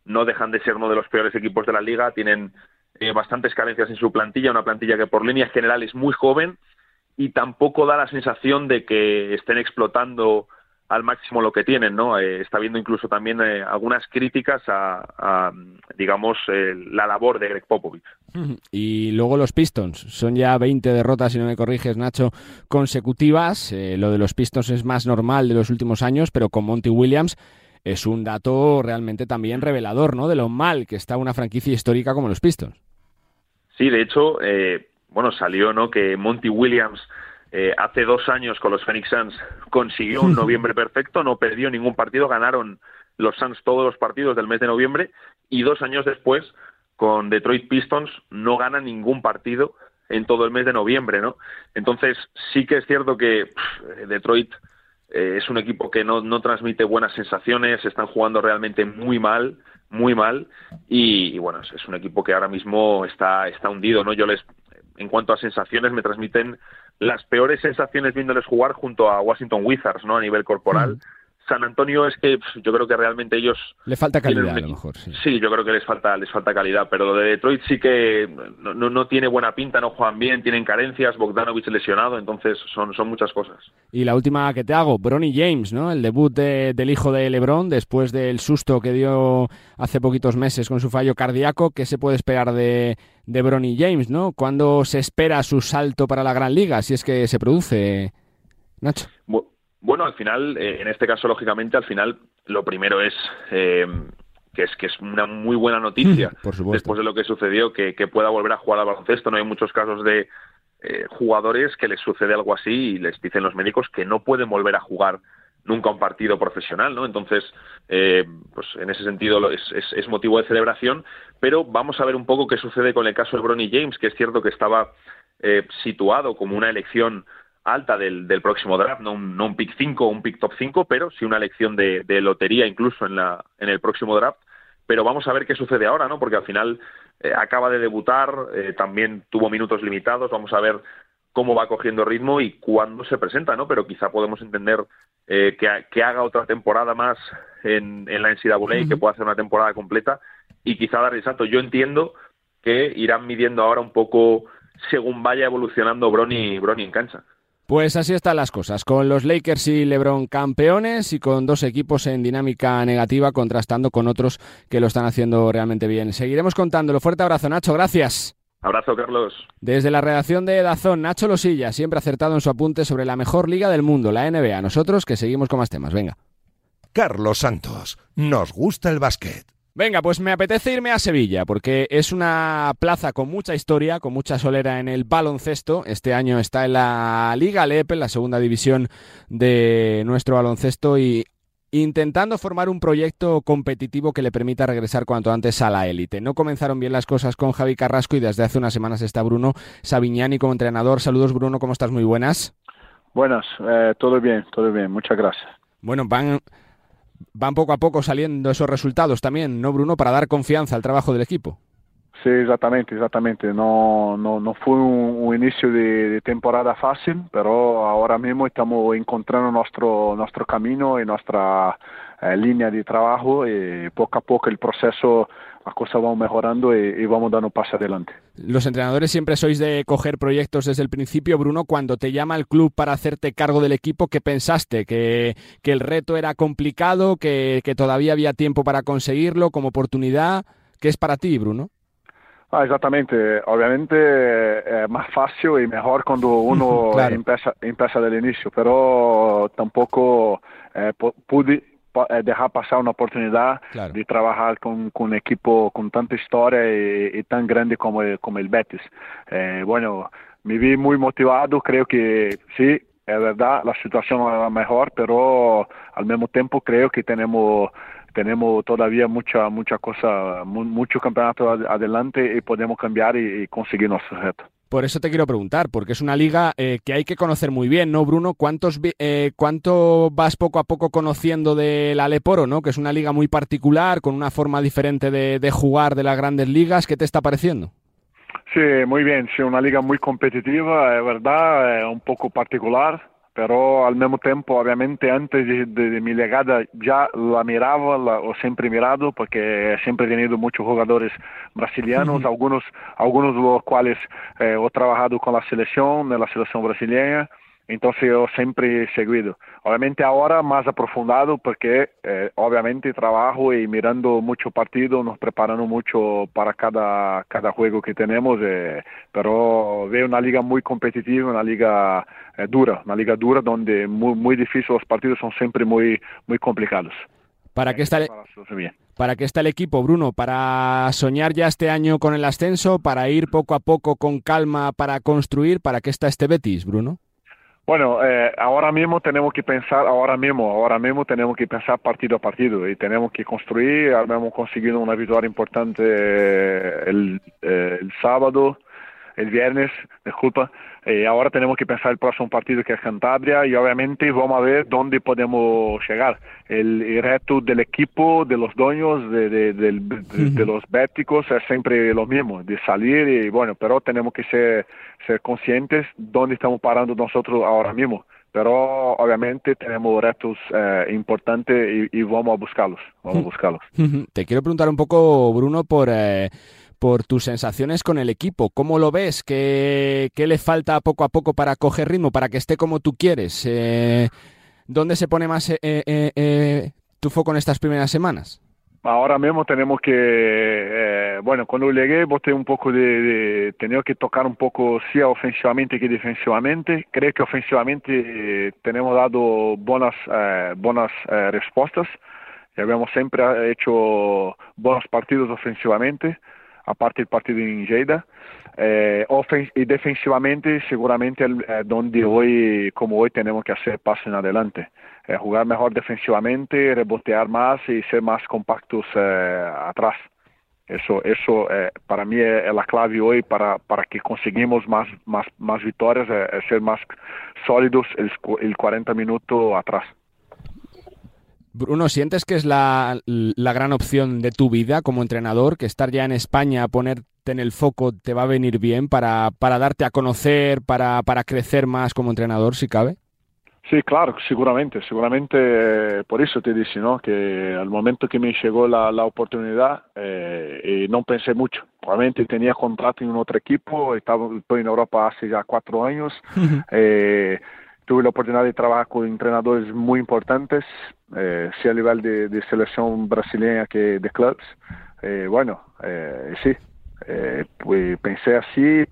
no dejan de ser uno de los peores equipos de la liga tienen eh, bastantes carencias en su plantilla una plantilla que por línea general es muy joven y tampoco da la sensación de que estén explotando al máximo lo que tienen, ¿no? Eh, está viendo incluso también eh, algunas críticas a, digamos, la labor de Greg Popovich. Y luego los Pistons, son ya 20 derrotas, si no me corriges, Nacho, consecutivas. Eh, lo de los Pistons es más normal de los últimos años, pero con Monty Williams es un dato realmente también revelador, ¿no? De lo mal que está una franquicia histórica como los Pistons. Sí, de hecho, bueno, salió, ¿no? Que Monty Williams eh, hace dos años con los Phoenix Suns consiguió un noviembre perfecto, no perdió ningún partido, ganaron los Suns todos los partidos del mes de noviembre y dos años después con Detroit Pistons no gana ningún partido en todo el mes de noviembre, ¿no? Entonces sí que es cierto que Detroit eh, es un equipo que no, no transmite buenas sensaciones, están jugando realmente muy mal, muy mal y, bueno es, un equipo que ahora mismo está está hundido, ¿no? Yo les en cuanto a sensaciones me transmiten las peores sensaciones viéndoles jugar junto a Washington Wizards, ¿no? A nivel corporal. Mm. San Antonio es que yo creo que realmente ellos le falta calidad a lo mejor sí. yo creo que les falta les falta calidad pero lo de Detroit sí que no, no, tiene buena pinta no juegan bien tienen carencias Bogdanovich lesionado entonces son son muchas cosas. Y la última que te hago Bronny James no el debut del hijo de LeBron después del susto que dio hace poquitos meses con su fallo cardíaco qué se puede esperar de de Bronny James no cuándo se espera su salto para la gran liga si es que se produce Nacho bueno, al final, eh, en este caso, lógicamente, al final, lo primero es eh, que es que es una muy buena noticia después de lo que sucedió, que, pueda volver a jugar al baloncesto. No hay muchos casos de eh, jugadores que les sucede algo así y les dicen los médicos que no pueden volver a jugar nunca un partido profesional, ¿no? Entonces, pues en ese sentido es, es, motivo de celebración, pero vamos a ver un poco qué sucede con el caso de Bronny James, que es cierto que estaba situado como una elección alta del, del próximo draft, no un, no un pick 5 o un pick top 5, pero sí una elección de, de, lotería incluso en, la, en el próximo draft. Pero vamos a ver qué sucede ahora, ¿no? Porque al final eh, acaba de debutar, eh, también tuvo minutos limitados, vamos a ver cómo va cogiendo ritmo y cuándo se presenta, ¿no? Pero quizá podemos entender eh, que, que, haga otra temporada más en, en la NCAA, y que pueda hacer una temporada completa y quizá dar el salto. Yo entiendo que irán midiendo ahora un poco según vaya evolucionando Brony, Brony en cancha. Pues así están las cosas, con los Lakers y LeBron campeones y con dos equipos en dinámica negativa contrastando con otros que lo están haciendo realmente bien. Seguiremos contándolo. Fuerte abrazo, Nacho, gracias. Abrazo, Carlos. Desde la redacción de Dazón, Nacho Losilla, siempre acertado en su apunte sobre la mejor liga del mundo, la NBA. Nosotros que seguimos con más temas. Venga. Carlos Santos, nos gusta el básquet. Venga, pues me apetece irme a Sevilla, porque es una plaza con mucha historia, con mucha solera en el baloncesto. Este año está en la Liga LEP, en la segunda división de nuestro baloncesto, y intentando formar un proyecto competitivo que le permita regresar cuanto antes a la élite. No comenzaron bien las cosas con Javi Carrasco y desde hace unas semanas está Bruno Savignani como entrenador. Saludos Bruno, ¿cómo estás? Muy buenas. Buenas, eh, todo bien, todo bien, muchas gracias. Bueno, van van poco a poco saliendo esos resultados también, ¿no, Bruno? Para dar confianza al trabajo del equipo. Sí, exactamente, exactamente. No, no, no fue un, inicio de, temporada fácil, pero ahora mismo estamos encontrando nuestro, nuestro camino y nuestra eh, línea de trabajo y poco a poco el proceso las cosas van mejorando y, vamos dando paso adelante. Los entrenadores siempre sois de coger proyectos desde el principio. Bruno, cuando te llama el club para hacerte cargo del equipo, ¿qué pensaste? ¿Que, que el reto era complicado? Que, que, todavía había tiempo para conseguirlo como oportunidad? ¿Qué es para ti, Bruno? Ah, exactamente. Obviamente es eh, más fácil y mejor cuando uno empieza, empieza del inicio, pero tampoco eh, pude dejar pasar una oportunidad de trabajar con, con, un equipo con tanta historia y, tan grande como, como el Betis. Eh, bueno, me vi muy motivado, creo que sí, es verdad, la situación era mejor, pero al mismo tiempo creo que tenemos tenemos todavía mucha mucha cosa, mucho campeonato adelante y podemos cambiar y, conseguir nuestro reto. Por eso te quiero preguntar, porque es una liga eh, que hay que conocer muy bien, ¿no, Bruno? ¿Cuántos, eh, ¿Cuánto vas poco a poco conociendo del Aleporo, ¿no? Que es una liga muy particular, con una forma diferente de, de jugar de las grandes ligas. ¿Qué te está pareciendo? Sí, muy bien, sí, una liga muy competitiva, es verdad, un poco particular, pero al mismo tiempo, obviamente, antes de, de, mi llegada ya la miraba, la, o siempre mirado, porque siempre he tenido muchos jugadores brasilianos, algunos, algunos de los cuales eh, he trabajado con la selección, en la selección brasileña, entonces yo siempre he seguido. Obviamente ahora más aprofundado porque eh, obviamente trabajo y mirando mucho partido, nos preparando mucho para cada, cada juego que tenemos, eh, pero veo una liga muy competitiva, una liga eh, dura, una liga dura donde muy, muy difícil, los partidos son siempre muy, muy complicados. ¿Para qué, está el, ¿Para qué está el equipo, Bruno? ¿Para soñar ya este año con el ascenso? ¿Para ir poco a poco con calma para construir? ¿Para qué está este Betis, Bruno? Bueno, eh, ahora mismo tenemos que pensar, ahora mismo, ahora mismo tenemos que pensar partido a partido y tenemos que construir. Hemos conseguido una victoria importante el, eh, el sábado, el viernes, disculpa. Eh, ahora tenemos que pensar el próximo partido que es Cantabria y obviamente vamos a ver dónde podemos llegar. El, el reto del equipo, de los dueños, de, de, de, de, los béticos es siempre lo mismo, de salir y bueno, pero tenemos que ser, ser conscientes dónde estamos parando nosotros ahora mismo. Pero obviamente tenemos retos eh, importantes y, y, vamos a buscarlos, vamos a buscarlos. Te quiero preguntar un poco, Bruno, por... Eh por tus sensaciones con el equipo. ¿Cómo lo ves? ¿Qué, qué le falta poco a poco para coger ritmo, para que esté como tú quieres? Eh, ¿Dónde se pone más eh, eh, eh, tu foco en estas primeras semanas? Ahora mismo tenemos que, eh, bueno, cuando llegué boté un poco de, de tener que tocar un poco, sí, ofensivamente que defensivamente. Creo que ofensivamente eh, tenemos dado buenas, eh, buenas respuestas. Habíamos siempre hecho buenos partidos ofensivamente aparte del partido en Lleida. Y defensivamente seguramente eh, donde hoy, como hoy, tenemos que hacer pasos en adelante. Eh, jugar mejor defensivamente, rebotear más y ser más compactos eh, atrás. Eso, eso eh, para mí es, la clave hoy para, para que conseguimos más, más, más victorias, ser más sólidos el, el 40 minutos atrás. Bruno, ¿sientes que es la, la, gran opción de tu vida como entrenador? Que estar ya en España, ponerte en el foco, te va a venir bien para, para darte a conocer, para, para crecer más como entrenador, si cabe? Sí, claro, seguramente, seguramente por eso te dice, ¿no? Que al momento que me llegó la, la oportunidad, eh, y no pensé mucho. Obviamente tenía contrato en otro equipo, estaba, estoy en Europa hace ya cuatro años. eh, tuve la oportunidad de trabajar con entrenadores muy importantes, eh, sea a nivel de, de, selección brasileña que de clubs. Eh, bueno, eh, sí, eh, pues pensé así,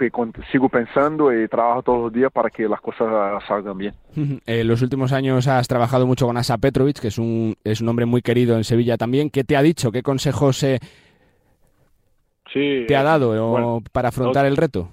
sigo pensando y trabajo todos los días para que las cosas salgan bien. En los últimos años has trabajado mucho con Asa Petrovic, que es un, es un hombre muy querido en Sevilla también. ¿Qué te ha dicho? ¿Qué consejos eh, sí, te ha dado bueno, para afrontar no, el reto?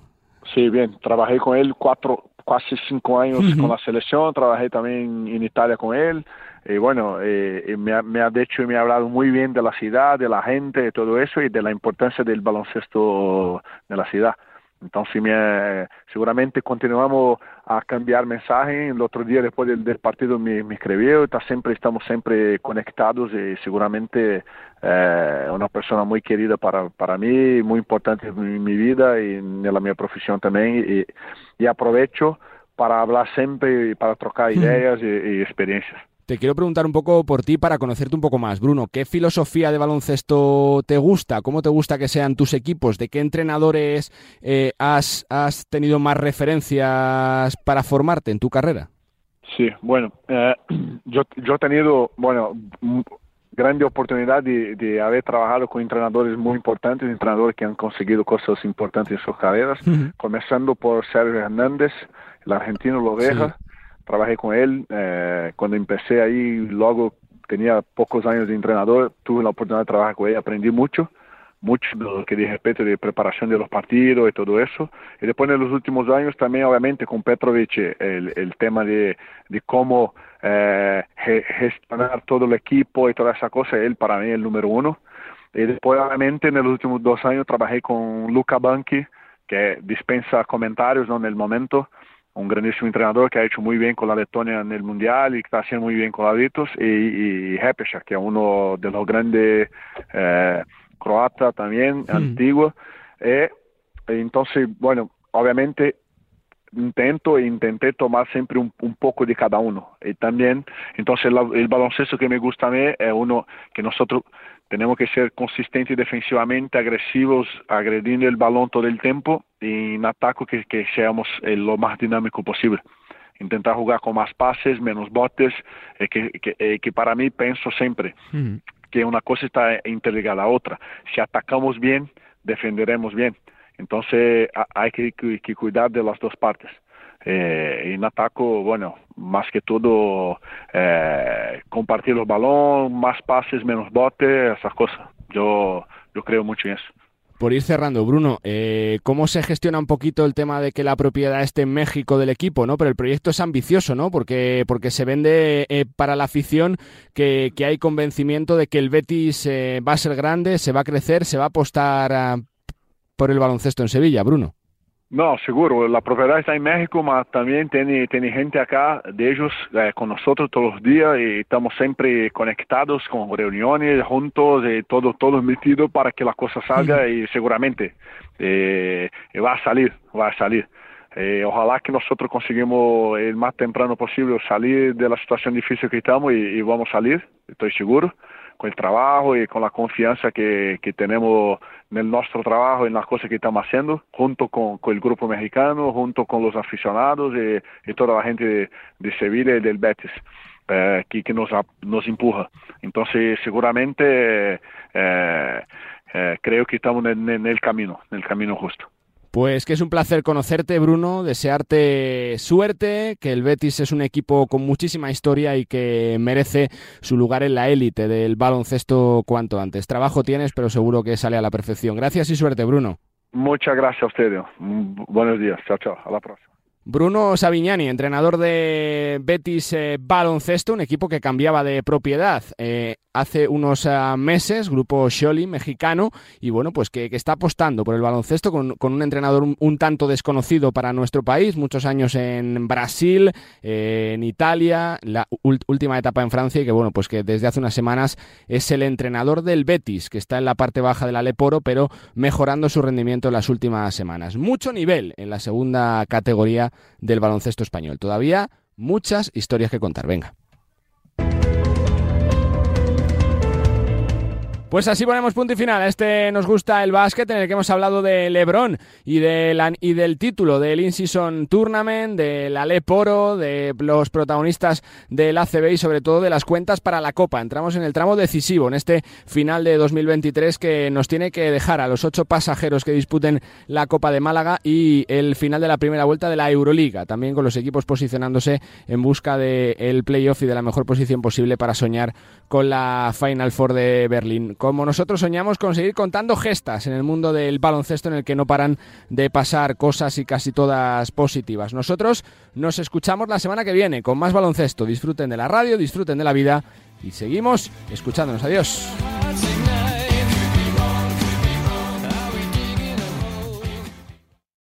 Sí, bien, trabajé con él cuatro, casi cinco años uh -huh. con la selección, trabajé también en Italia con él, y bueno, eh, me, ha, me, ha, dicho y me ha hablado muy bien de la ciudad, de la gente, de todo eso y de la importancia del baloncesto de la ciudad. Entonces, me, seguramente continuamos a cambiar mensajes. El otro día, después del, del partido, me, me, escribió. Está siempre, estamos siempre conectados y seguramente eh, una persona muy querida para, para mí, muy importante en mi vida y en la mi profesión también. Y, y aprovecho para hablar siempre y para trocar ideas y, y experiencias. Te quiero preguntar un poco por ti para conocerte un poco más, Bruno. ¿Qué filosofía de baloncesto te gusta? ¿Cómo te gusta que sean tus equipos? ¿De qué entrenadores eh, has, has, tenido más referencias para formarte en tu carrera? Sí, bueno, eh, yo, yo he tenido, bueno, grande oportunidad de, de, haber trabajado con entrenadores muy importantes, entrenadores que han conseguido cosas importantes en sus carreras, uh -huh. comenzando por Sergio Hernández, el argentino lo deja. Sí trabajé con él. Eh, cuando empecé ahí, luego tenía pocos años de entrenador, tuve la oportunidad de trabajar con él, aprendí mucho, mucho de lo que de respeto de preparación de los partidos y todo eso. Y después en los últimos años también, obviamente, con Petrovic, el, el tema de, de cómo eh, gestionar todo el equipo y toda esa cosa, él para mí es el número uno. Y después, obviamente, en los últimos dos años trabajé con Luca Banchi, que dispensa comentarios ¿no? en el momento un grandísimo entrenador que ha hecho muy bien con la Letonia en el Mundial y que está haciendo muy bien con la Vitos, y, y que es uno de los grandes eh, croatas también, antiguo. Eh, entonces, bueno, obviamente intento e intenté tomar siempre un, un, poco de cada uno. Y también, entonces el baloncesto que me gusta a mí es uno que nosotros tenemos que ser consistentes defensivamente, agresivos, agrediendo el balón todo el tiempo y en ataque que, que seamos eh, lo más dinámico posible. Intentar jugar con más pases, menos botes, eh, que, que, eh, que, para mí pienso siempre que una cosa está interligada a la otra. Si atacamos bien, defenderemos bien. Entonces hay que cuidar de las dos partes. Eh, en ataco, bueno, más que todo eh, compartir los balón, más pases, menos bote, esas cosas. Yo, yo creo mucho en eso. Por ir cerrando, Bruno, eh, ¿cómo se gestiona un poquito el tema de que la propiedad esté en México del equipo, no? Pero el proyecto es ambicioso, ¿no? Porque, porque se vende eh, para la afición que, hay convencimiento de que el Betis eh, va a ser grande, se va a crecer, se va a apostar a, por el baloncesto en Sevilla, Bruno. No, seguro. La propiedad está en México, pero también tiene, tiene gente acá de ellos eh, con nosotros todos los días y estamos siempre conectados con reuniones juntos y todo, todo metido para que la cosa salga y seguramente eh, va a salir, va a salir. Eh, ojalá que nosotros conseguimos el más temprano posible salir de la situación difícil que estamos y, y vamos a salir, estoy seguro el trabajo y con la confianza que, que tenemos en nuestro trabajo, en las cosas que estamos haciendo, junto con, con el grupo mexicano, junto con los aficionados y, toda la gente de, de, Sevilla y del Betis. Eh, que, que nos, nos empuja. Entonces, seguramente eh, eh, creo que estamos en el camino, en el camino justo. Pues que es un placer conocerte, Bruno, desearte suerte, que el Betis es un equipo con muchísima historia y que merece su lugar en la élite del baloncesto cuanto antes. Trabajo tienes, pero seguro que sale a la perfección. Gracias y suerte, Bruno. Muchas gracias a ustedes. Buenos días. Chao, chao. A la próxima. Bruno Savignani, entrenador de Betis eh, Baloncesto, un equipo que cambiaba de propiedad eh, hace unos uh, meses, grupo Sholi mexicano, y bueno, pues que, que está apostando por el baloncesto con, con un entrenador un, tanto desconocido para nuestro país, muchos años en Brasil, eh, en Italia, la última etapa en Francia, y que bueno, pues que desde hace unas semanas es el entrenador del Betis, que está en la parte baja del Aleporo, pero mejorando su rendimiento en las últimas semanas. Mucho nivel en la segunda categoría del baloncesto español. Todavía muchas historias que contar. Venga. Pues así ponemos punto y final. Este nos gusta el básquet en el que hemos hablado de LeBron y, de y del título del In-Season Tournament, del Alep Oro, de los protagonistas del ACB y sobre todo de las cuentas para la Copa. Entramos en el tramo decisivo en este final de 2023 que nos tiene que dejar a los ocho pasajeros que disputen la Copa de Málaga y el final de la primera vuelta de la Euroliga. También con los equipos posicionándose en busca del el playoff y de la mejor posición posible para soñar con la Final Four de Berlín como nosotros soñamos con seguir contando gestas en el mundo del baloncesto en el que no paran de pasar cosas y casi todas positivas. Nosotros nos escuchamos la semana que viene con más baloncesto. Disfruten de la radio, disfruten de la vida y seguimos escuchándonos. Adiós.